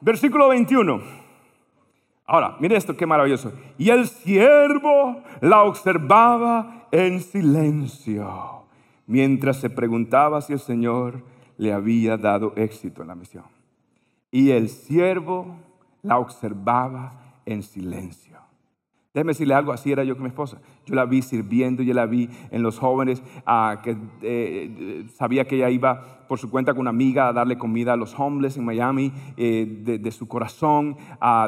Versículo 21. Ahora, mire esto, qué maravilloso. Y el siervo la observaba en silencio, mientras se preguntaba si el Señor le había dado éxito en la misión. Y el siervo la observaba en silencio. Déjeme decirle algo, así era yo con mi esposa. Yo la vi sirviendo, yo la vi en los jóvenes, que eh, eh, sabía que ella iba por su cuenta con una amiga a darle comida a los homeless en Miami, eh, de, su corazón,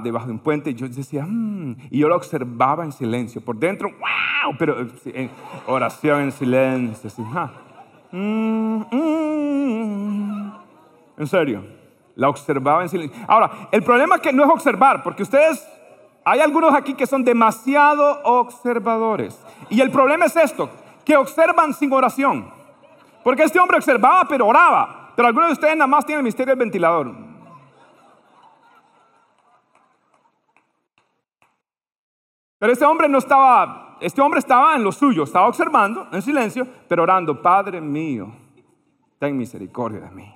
debajo de un puente. Yo decía, "Mm", y yo la observaba en silencio. Por dentro, wow, pero en oración en silencio. "Ah, mm, mm". En serio, la observaba en silencio. Ahora, el problema es que no es observar, porque ustedes hay algunos aquí que son demasiado observadores. Y el problema es esto, que observan sin oración. Porque este hombre observaba pero oraba. Pero algunos de ustedes nada más tienen el misterio del ventilador. Pero este hombre no estaba, este hombre estaba en lo suyo, estaba observando en silencio, pero orando, Padre mío, ten misericordia de mí.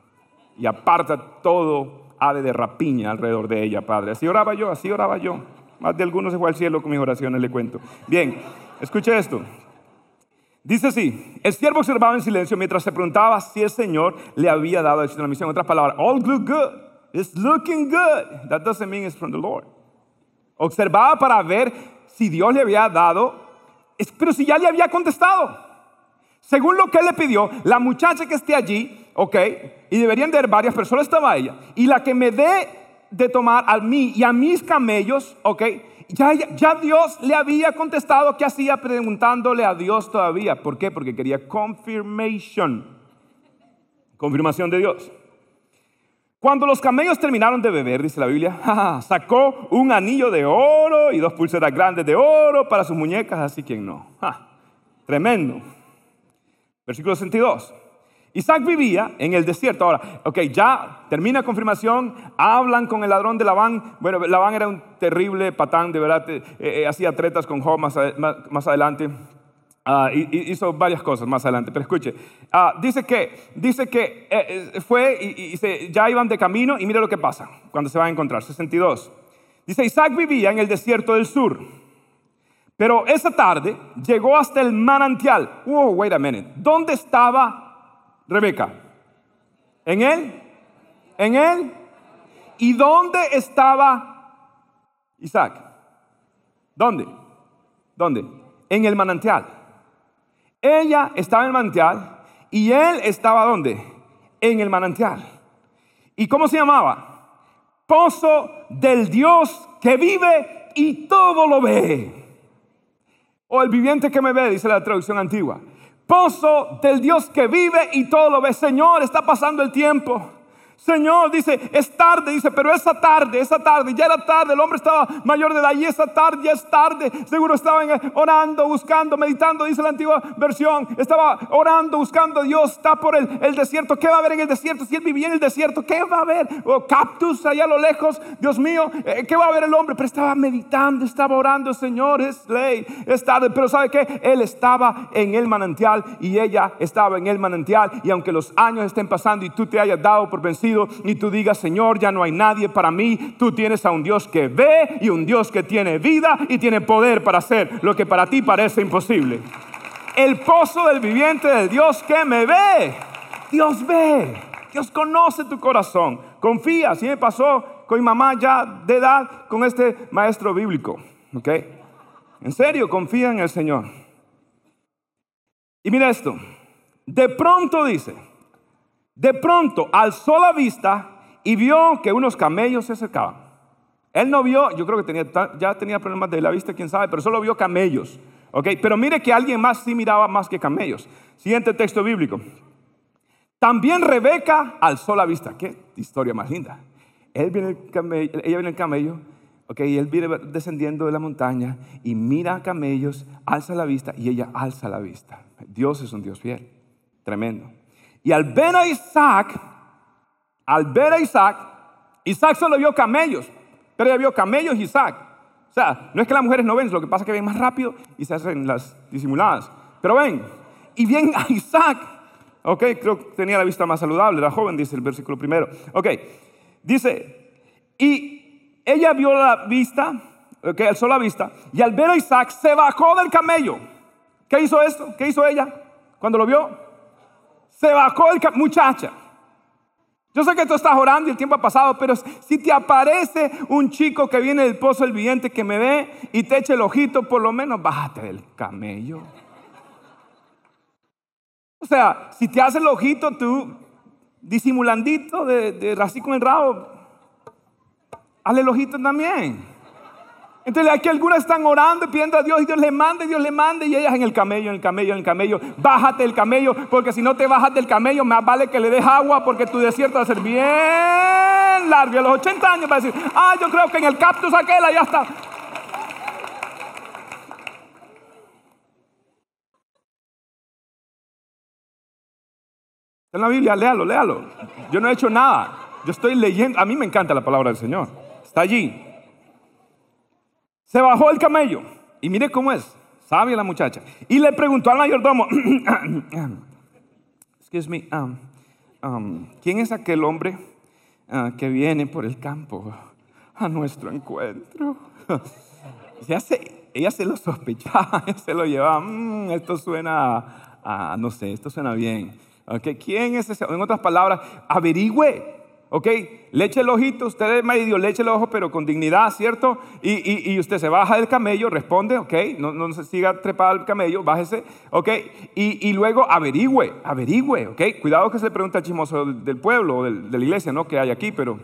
Y aparta todo ave de rapiña alrededor de ella, Padre. Así oraba yo, así oraba yo. Más de algunos se fue al cielo con mis oraciones, le cuento. Bien, escuche esto. Dice así, el siervo observaba en silencio mientras se preguntaba si el Señor le había dado la misión. En otras palabras, all good, good. It's looking good. That doesn't mean it's from the Lord. Observaba para ver si Dios le había dado, pero si ya le había contestado. Según lo que él le pidió, la muchacha que esté allí, ok, y deberían de haber varias personas, estaba ella, y la que me dé de tomar a mí y a mis camellos, ok, ya, Dios le había contestado, ¿qué hacía preguntándole a Dios todavía? ¿Por qué? Porque quería confirmation, confirmación de Dios. Cuando los camellos terminaron de beber, dice la Biblia, *laughs* sacó un anillo de oro y dos pulseras grandes de oro para sus muñecas, así quien no. Tremendo. Versículo 62. Isaac vivía en el desierto. Ahora, ok, ya termina confirmación, hablan con el ladrón de Labán. Bueno, Labán era un terrible patán, de verdad, eh, eh, hacía tretas con Job más, adelante. Ah, hizo varias cosas más adelante, pero escuche, ah, dice que, dice que eh, fue y, se- ya iban de camino y mire lo que pasa cuando se van a encontrar, 62. Dice, Isaac vivía en el desierto del sur, pero esa tarde llegó hasta el manantial. Wow, wait a minute, ¿dónde estaba Rebeca? ¿En él? ¿En él? ¿Y dónde estaba Isaac? ¿Dónde? ¿Dónde? En el manantial. Ella estaba en el manantial y él estaba ¿dónde? En el manantial. ¿Y cómo se llamaba? Pozo del Dios que vive y todo lo ve. O el viviente que me ve, dice la traducción antigua. Pozo del Dios que vive y todo lo ve. Señor, está pasando el tiempo. Señor, dice, es tarde, dice, pero esa tarde, esa tarde, ya era tarde, el hombre estaba mayor de edad y esa tarde ya es tarde. Seguro estaban orando, buscando, meditando, dice la antigua versión. Estaba orando, buscando a Dios, está por el, el desierto. ¿Qué va a haber en el desierto? Si él vivía en el desierto, ¿qué va a haber? O cactus allá a lo lejos, Dios mío, eh, ¿qué va a haber el hombre? Pero estaba meditando, estaba orando, Señor, es ley, es tarde. Pero ¿sabe qué? Él estaba en el manantial y ella estaba en el manantial. Y aunque los años estén pasando y tú te hayas dado por vencido, y tú digas, Señor, ya no hay nadie para mí. Tú tienes a un Dios que ve y un Dios que tiene vida y tiene poder para hacer lo que para ti parece imposible. El pozo del viviente del Dios que me ve. Dios ve. Dios conoce tu corazón. Confía. Así me pasó con mi mamá ya de edad con este maestro bíblico. ¿Ok? En serio, confía en el Señor. Y mira esto. De pronto dice, de pronto alzó la vista y vio que unos camellos se acercaban. Él no vio, yo creo que tenía, ya tenía problemas de la vista, quién sabe, pero solo vio camellos. ¿ok? Pero mire que alguien más sí miraba más que camellos. Siguiente texto bíblico. También Rebeca alzó la vista. Qué historia más linda. Ella viene el camello, ¿ok? y él viene descendiendo de la montaña y mira a camellos, alza la vista y ella alza la vista. Dios es un Dios fiel, tremendo. Y al ver a Isaac, al ver a Isaac, Isaac solo vio camellos, pero ella vio camellos y Isaac. O sea, no es que las mujeres no ven, lo que pasa es que ven más rápido y se hacen las disimuladas. Pero ven, y bien a Isaac, ok, creo que tenía la vista más saludable, era joven, dice el versículo primero. Ok, dice, y ella vio la vista, ok, alzó la vista, y al ver a Isaac se bajó del camello. ¿Qué hizo esto? ¿Qué hizo ella cuando lo vio? Se bajó el muchacha. Yo sé que tú estás orando y el tiempo ha pasado, pero si te aparece un chico que viene del pozo del viviente que me ve y te echa el ojito, por lo menos bájate del camello. O sea, si te hace el ojito tú, disimulandito de, de con el rabo, hazle el ojito también. Entonces aquí algunas están orando y pidiendo a Dios y Dios le manda Dios le manda y ellas en el camello, en el camello, en el camello. Bájate del camello porque si no te bajas del camello más vale que le des agua porque tu desierto va a ser bien largo. A los 80 años va a decir, ah, yo creo que en el cactus aquel ya está. En la Biblia, léalo, léalo. Yo no he hecho nada. Yo estoy leyendo. A mí me encanta la palabra del Señor. Está allí. Se bajó el camello y mire cómo es, sabia la muchacha. Y le preguntó al mayordomo, *coughs* excuse me, um, um, ¿quién es aquel hombre uh, que viene por el campo a nuestro encuentro? *laughs* ya se, ella se lo sospechaba, *laughs* se lo llevaba, mm, esto suena, no sé, esto suena bien. Okay, ¿Quién es ese? En otras palabras, averigüe ¿ok? Le eche el ojito, usted es medio, le eche el ojo, pero con dignidad, ¿cierto? Y, y, usted se baja del camello, responde, ¿ok? No, no se siga trepado al camello, bájese, ¿ok? Y, y, luego averigüe, averigüe, ¿ok? Cuidado que se le pregunte al chismoso del, pueblo o de la iglesia, ¿no? Que hay aquí, pero,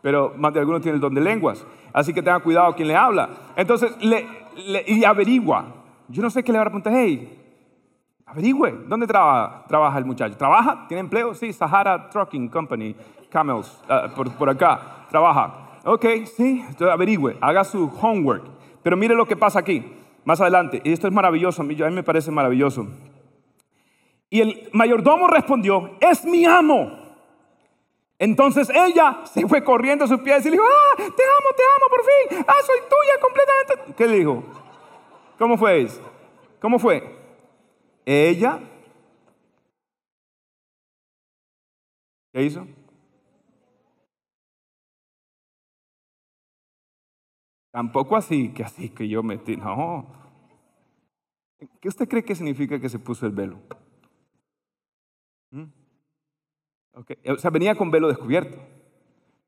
pero más de algunos tiene el don de lenguas. Así que tenga cuidado quien le habla. Entonces, le, y averigua. Yo no sé qué le va a preguntar, hey, averigüe, ¿dónde trabaja, trabaja el muchacho? ¿Trabaja? ¿Tiene empleo? Sí, Sahara Trucking Company. Camels, uh, por, acá, trabaja. Ok, sí, averigüe, haga su homework. Pero mire lo que pasa aquí, más adelante. Y esto es maravilloso, a mí, me parece maravilloso. Y el mayordomo respondió, es mi amo. Entonces ella se fue corriendo a sus pies y le dijo, ah, te amo, te amo por fin. Ah, soy tuya completamente. ¿Qué le dijo? ¿Cómo fue eso? ¿Cómo fue? Ella, ¿qué hizo? Tampoco así, que así que yo metí. No. ¿Qué usted cree que significa que se puso el velo? ¿Mm? O sea, venía con velo descubierto.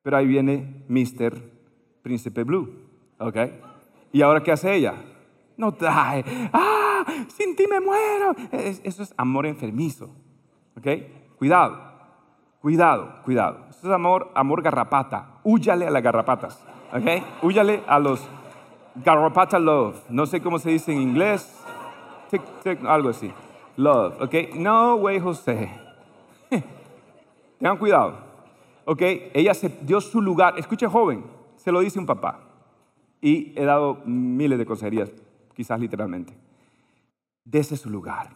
Pero ahí viene Mr. Príncipe Blue. ¿Ok? ¿Y ahora qué hace ella? No trae. ¡Ah! Sin ti me muero. Eso es amor enfermizo. ¿Ok? Cuidado. Cuidado, cuidado. Eso es amor, amor garrapata. Húyale a las garrapatas. ¿Ok? Húyale a los garrapata love. No sé cómo se dice en inglés. algo así. Love. ¿Ok? No way, José. *laughs* Tengan cuidado. ¿ok? Ella se dio su lugar. Escuche, joven, se lo dice un papá. Y he dado miles de consejerías, quizás literalmente. Dese su lugar.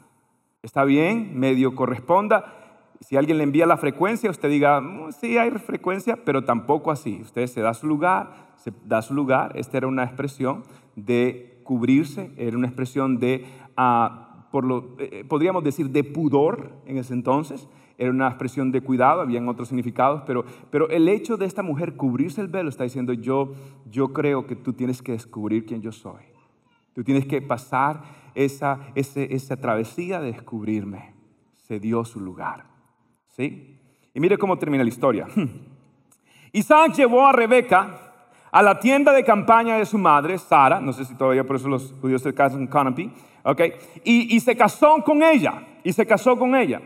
Está bien, medio corresponda. Si alguien le envía la frecuencia, usted diga, "Mm, sí hay frecuencia, pero tampoco así. Usted se da su lugar, se da su lugar. Esta era una expresión de cubrirse, era una expresión de, ah, por lo, eh, podríamos decir, de pudor en ese entonces. Era una expresión de cuidado, habían otros significados, pero, pero el hecho de esta mujer cubrirse el velo está diciendo, yo, yo creo que tú tienes que descubrir quién yo soy. Tú tienes que pasar esa, ese- esa travesía de descubrirme. Se dio su lugar. ¿Sí? Y mire cómo termina la historia. *laughs* Isaac llevó a Rebeca a la tienda de campaña de su madre, Sara, no sé si todavía por eso los judíos se casan en canopy, ¿ok? Y, y se casó con ella, y se casó con ella.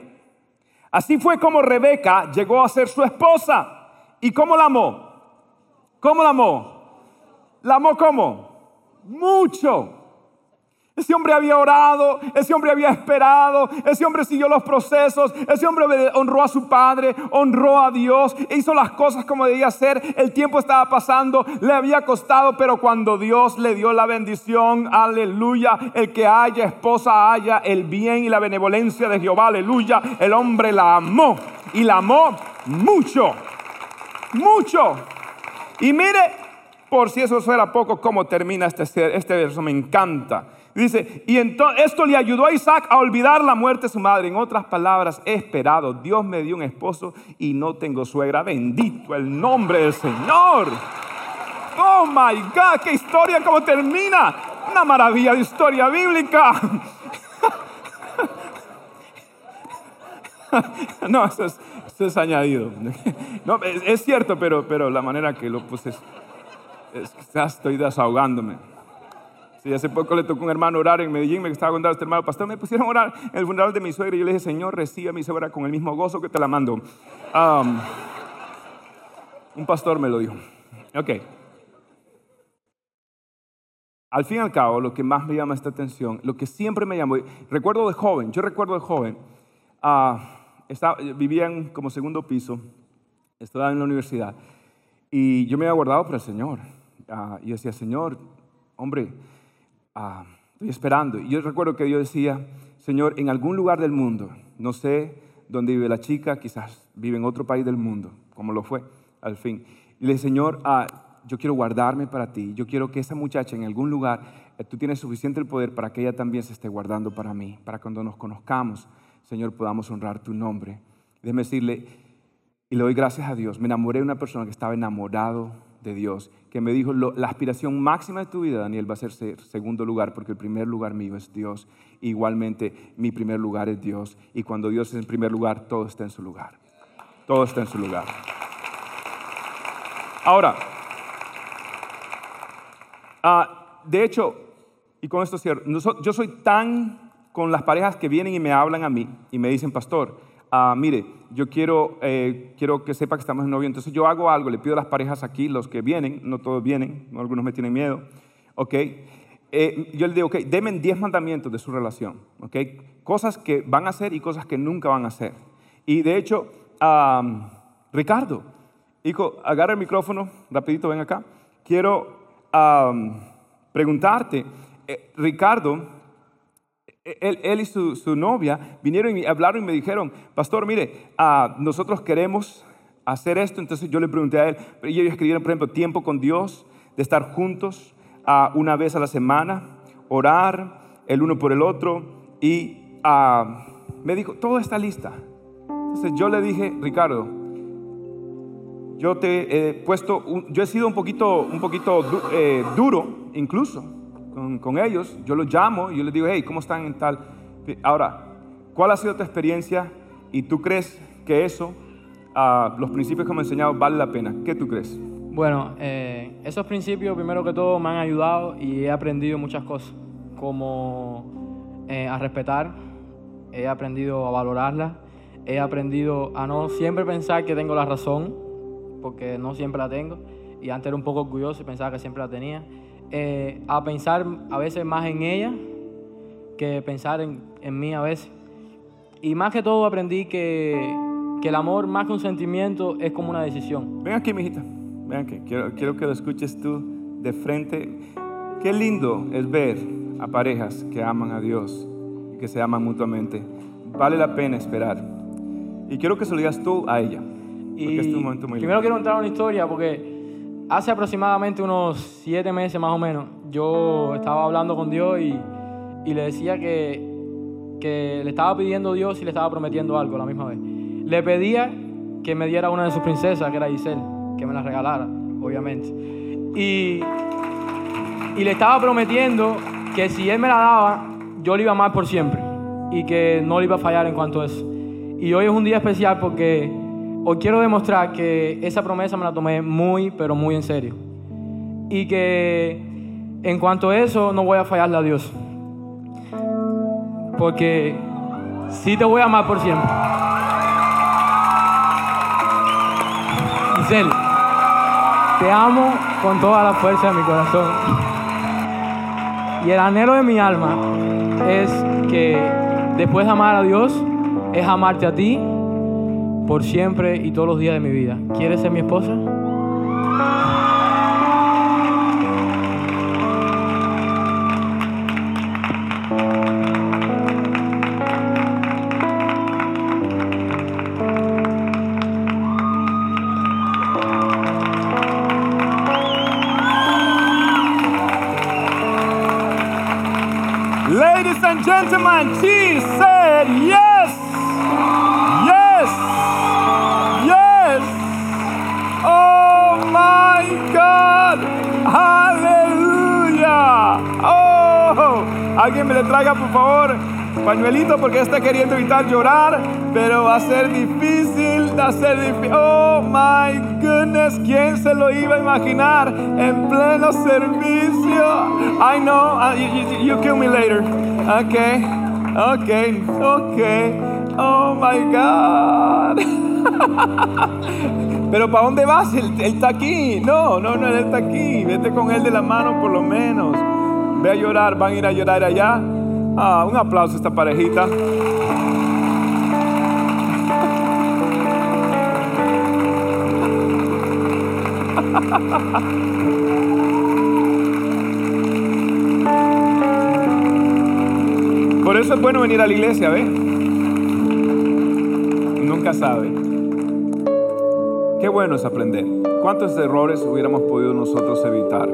Así fue como Rebeca llegó a ser su esposa. ¿Y cómo la amó? ¿Cómo la amó? ¿La amó cómo? Mucho. Ese hombre había orado, ese hombre había esperado, ese hombre siguió los procesos, ese hombre honró a su padre, honró a Dios, hizo las cosas como debía hacer. El tiempo estaba pasando, le había costado, pero cuando Dios le dio la bendición, aleluya, el que haya esposa haya el bien y la benevolencia de Jehová, aleluya, el hombre la amó y la amó mucho, mucho. Y mire, por si eso fuera poco, cómo termina este, ser- este verso, me encanta. Dice, y esto le ayudó a Isaac a olvidar la muerte de su madre. En otras palabras, he esperado, Dios me dio un esposo y no tengo suegra. Bendito el nombre del Señor. Oh my God, qué historia, cómo termina. Una maravilla de historia bíblica. *laughs* No, eso es, añadido. No, es, cierto, pero, pero la manera que lo puse es, es estoy desahogándome. Sí, hace poco le tocó a un hermano orar en Medellín, me estaba contando este hermano, pastor, me pusieron a orar en el funeral de mi suegra y yo le dije, Señor, recibe a mi suegra con el mismo gozo que te la mando. Un pastor me lo dijo. Ok. Al fin y al cabo, lo que más me llama esta atención, lo que siempre me llamó, recuerdo de joven, yo recuerdo de joven, ah, estaba, vivía como segundo piso, estaba en la universidad y yo me había guardado para el Señor. Ah, y decía, Señor, hombre, ah, estoy esperando. Y yo recuerdo que yo decía, Señor, en algún lugar del mundo, no sé dónde vive la chica, quizás vive en otro país del mundo, como lo fue al fin. Y le dije, Señor, ah, yo quiero guardarme para ti. Yo quiero que esa muchacha en algún lugar, eh, tú tienes suficiente el poder para que ella también se esté guardando para mí, para cuando nos conozcamos, Señor, podamos honrar tu nombre. Déjeme decirle, y le doy gracias a Dios, me enamoré de una persona que estaba enamorado de Dios, que me dijo, "Lo- la aspiración máxima de tu vida, Daniel, va a ser ser segundo lugar, porque el primer lugar mío es Dios. Igualmente, mi primer lugar es Dios. Y cuando Dios es en primer lugar, todo está en su lugar. Todo está en su lugar. Ahora, ah, de hecho, y con esto cierro, yo soy tan con las parejas que vienen y me hablan a mí y me dicen, pastor, ah, mire, yo quiero, eh, quiero que sepa que estamos en novio, entonces yo hago algo, le pido a las parejas aquí, los que vienen, no todos vienen, no, algunos me tienen miedo, ¿ok? Eh, yo les digo, ok, denme 10 mandamientos de su relación, ¿ok? Cosas que van a hacer y cosas que nunca van a hacer. Y de hecho, ah, Ricardo, hijo, agarra el micrófono, rapidito, ven acá. Quiero ah, preguntarte, eh, Ricardo, él, y su, novia vinieron y hablaron y me dijeron, pastor, mire, ah, nosotros queremos hacer esto. Entonces yo le pregunté a él, pero ellos escribieron, por ejemplo, tiempo con Dios, de estar juntos ah, una vez a la semana, orar el uno por el otro. Y ah, me dijo, todo está lista. Entonces yo le dije, Ricardo, yo te he puesto, yo he sido un poquito, un poquito eh, duro, incluso con, con ellos. Yo los llamo y yo les digo, hey, ¿cómo están en tal? Ahora, ¿cuál ha sido tu experiencia? Y tú crees que eso, ah, los principios que me he enseñado, vale la pena. ¿Qué tú crees?
Bueno, eh, esos principios primero que todo me han ayudado y he aprendido muchas cosas, como eh, a respetar, he aprendido a valorarla, he aprendido a no siempre pensar que tengo la razón, porque no siempre la tengo, y antes era un poco orgulloso y pensaba que siempre la tenía, eh, a pensar a veces más en ella que pensar en, en mí a veces. Y más que todo aprendí que que el amor más que un sentimiento es como una decisión.
Ven aquí, mijita. Ven aquí. Quiero, quiero que lo escuches tú de frente. Qué lindo es ver a parejas que aman a Dios y que se aman mutuamente. Vale la pena esperar. Y quiero que se lo digas tú a ella. Porque es un momento muy
primero
lindo.
quiero a una historia porque hace aproximadamente unos siete meses más o menos, yo estaba hablando con Dios y, y le decía que, que le estaba pidiendo a Dios y le estaba prometiendo algo a la misma vez. Le pedía que me diera una de sus princesas, que era Giselle, que me la regalara, obviamente. Y, y le estaba prometiendo que si él me la daba, yo le iba a amar por siempre y que no le iba a fallar en cuanto a eso. Y hoy es un día especial porque hoy quiero demostrar que esa promesa me la tomé muy, pero muy en serio. Y que en cuanto a eso no voy a fallarle a Dios. Porque sí te voy a amar por siempre. Giselle, te amo con toda la fuerza de mi corazón. Y el anhelo de mi alma es que después de amar a Dios, es amarte a ti por siempre y todos los días de mi vida. ¿Quieres ser mi esposa?
Ladies and gentlemen, she said yes. Alguien me le traiga, por favor, pañuelito porque está queriendo evitar llorar, pero va a ser difícil, va a ser difícil. Oh my goodness, ¿quién se lo iba a imaginar en pleno servicio? I know, uh, you, kill me later. Okay, okay, okay. Oh my God. *laughs* Pero ¿para dónde vas? Él, él está aquí. No, no, no, él está aquí. Vete con él de la mano por lo menos. Ve a llorar, van a ir a llorar allá. Ah, un aplauso a esta parejita. Por eso es bueno venir a la iglesia, ¿ve? Nunca sabe. Qué bueno es aprender. ¿Cuántos errores hubiéramos podido nosotros evitar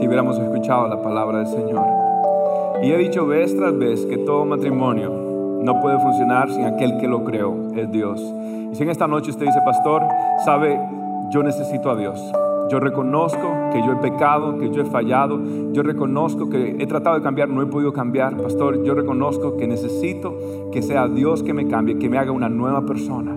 si hubiéramos escuchado la palabra del Señor? Y he dicho vez tras vez que todo matrimonio no puede funcionar sin aquel que lo creó, es Dios. Y si en esta noche usted dice, pastor, sabe, yo necesito a Dios. Yo reconozco que yo he pecado, que yo he fallado. Yo reconozco que he tratado de cambiar, no he podido cambiar. Pastor, yo reconozco que necesito que sea Dios que me cambie, que me haga una nueva persona.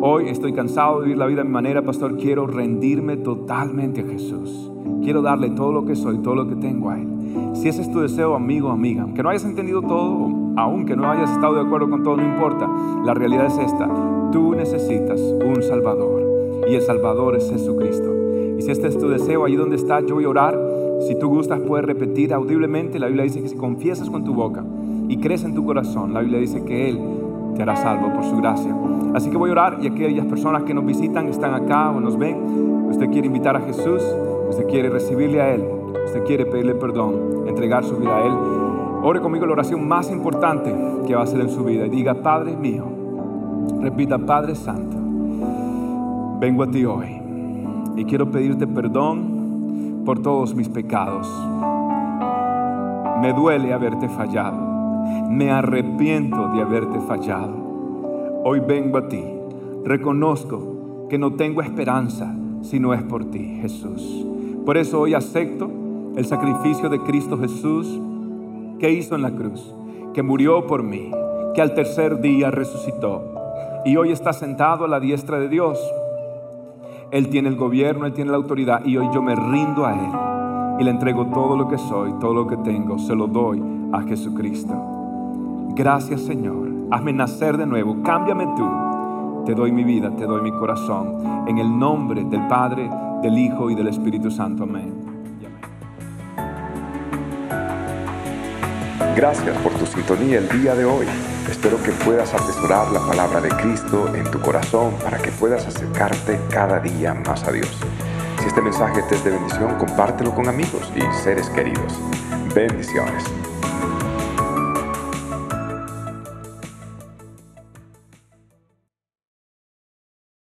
Hoy estoy cansado de vivir la vida a mi manera, pastor. Quiero rendirme totalmente a Jesús. Quiero darle todo lo que soy, todo lo que tengo a Él. Si ese es tu deseo, amigo, amiga, aunque no hayas entendido todo, aunque no hayas estado de acuerdo con todo, no importa. La realidad es esta. Tú necesitas un Salvador. Y el Salvador es Jesucristo. Y si este es tu deseo, ahí donde estás, yo voy a orar. Si tú gustas, puedes repetir audiblemente. La Biblia dice que si confiesas con tu boca y crees en tu corazón, la Biblia dice que Él te hará salvo por su gracia. Así que voy a orar y aquellas personas que nos visitan, están acá o nos ven, usted quiere invitar a Jesús, usted quiere recibirle a Él, usted quiere pedirle perdón, entregar su vida a Él. Ore conmigo la oración más importante que va a hacer en su vida y diga, Padre mío, repita, Padre Santo, vengo a ti hoy y quiero pedirte perdón por todos mis pecados. Me duele haberte fallado. Me arrepiento de haberte fallado. Hoy vengo a ti. Reconozco que no tengo esperanza si no es por ti, Jesús. Por eso hoy acepto el sacrificio de Cristo Jesús que hizo en la cruz, que murió por mí, que al tercer día resucitó y hoy está sentado a la diestra de Dios. Él tiene el gobierno, Él tiene la autoridad y hoy yo me rindo a Él y le entrego todo lo que soy, todo lo que tengo, se lo doy a Jesucristo. Gracias Señor, hazme nacer de nuevo, cámbiame tú. Te doy mi vida, te doy mi corazón, en el nombre del Padre, del Hijo y del Espíritu Santo. Amén.
Gracias por tu sintonía el día de hoy. Espero que puedas atesorar la palabra de Cristo en tu corazón para que puedas acercarte cada día más a Dios. Si este mensaje te es de bendición, compártelo con amigos y seres queridos. Bendiciones.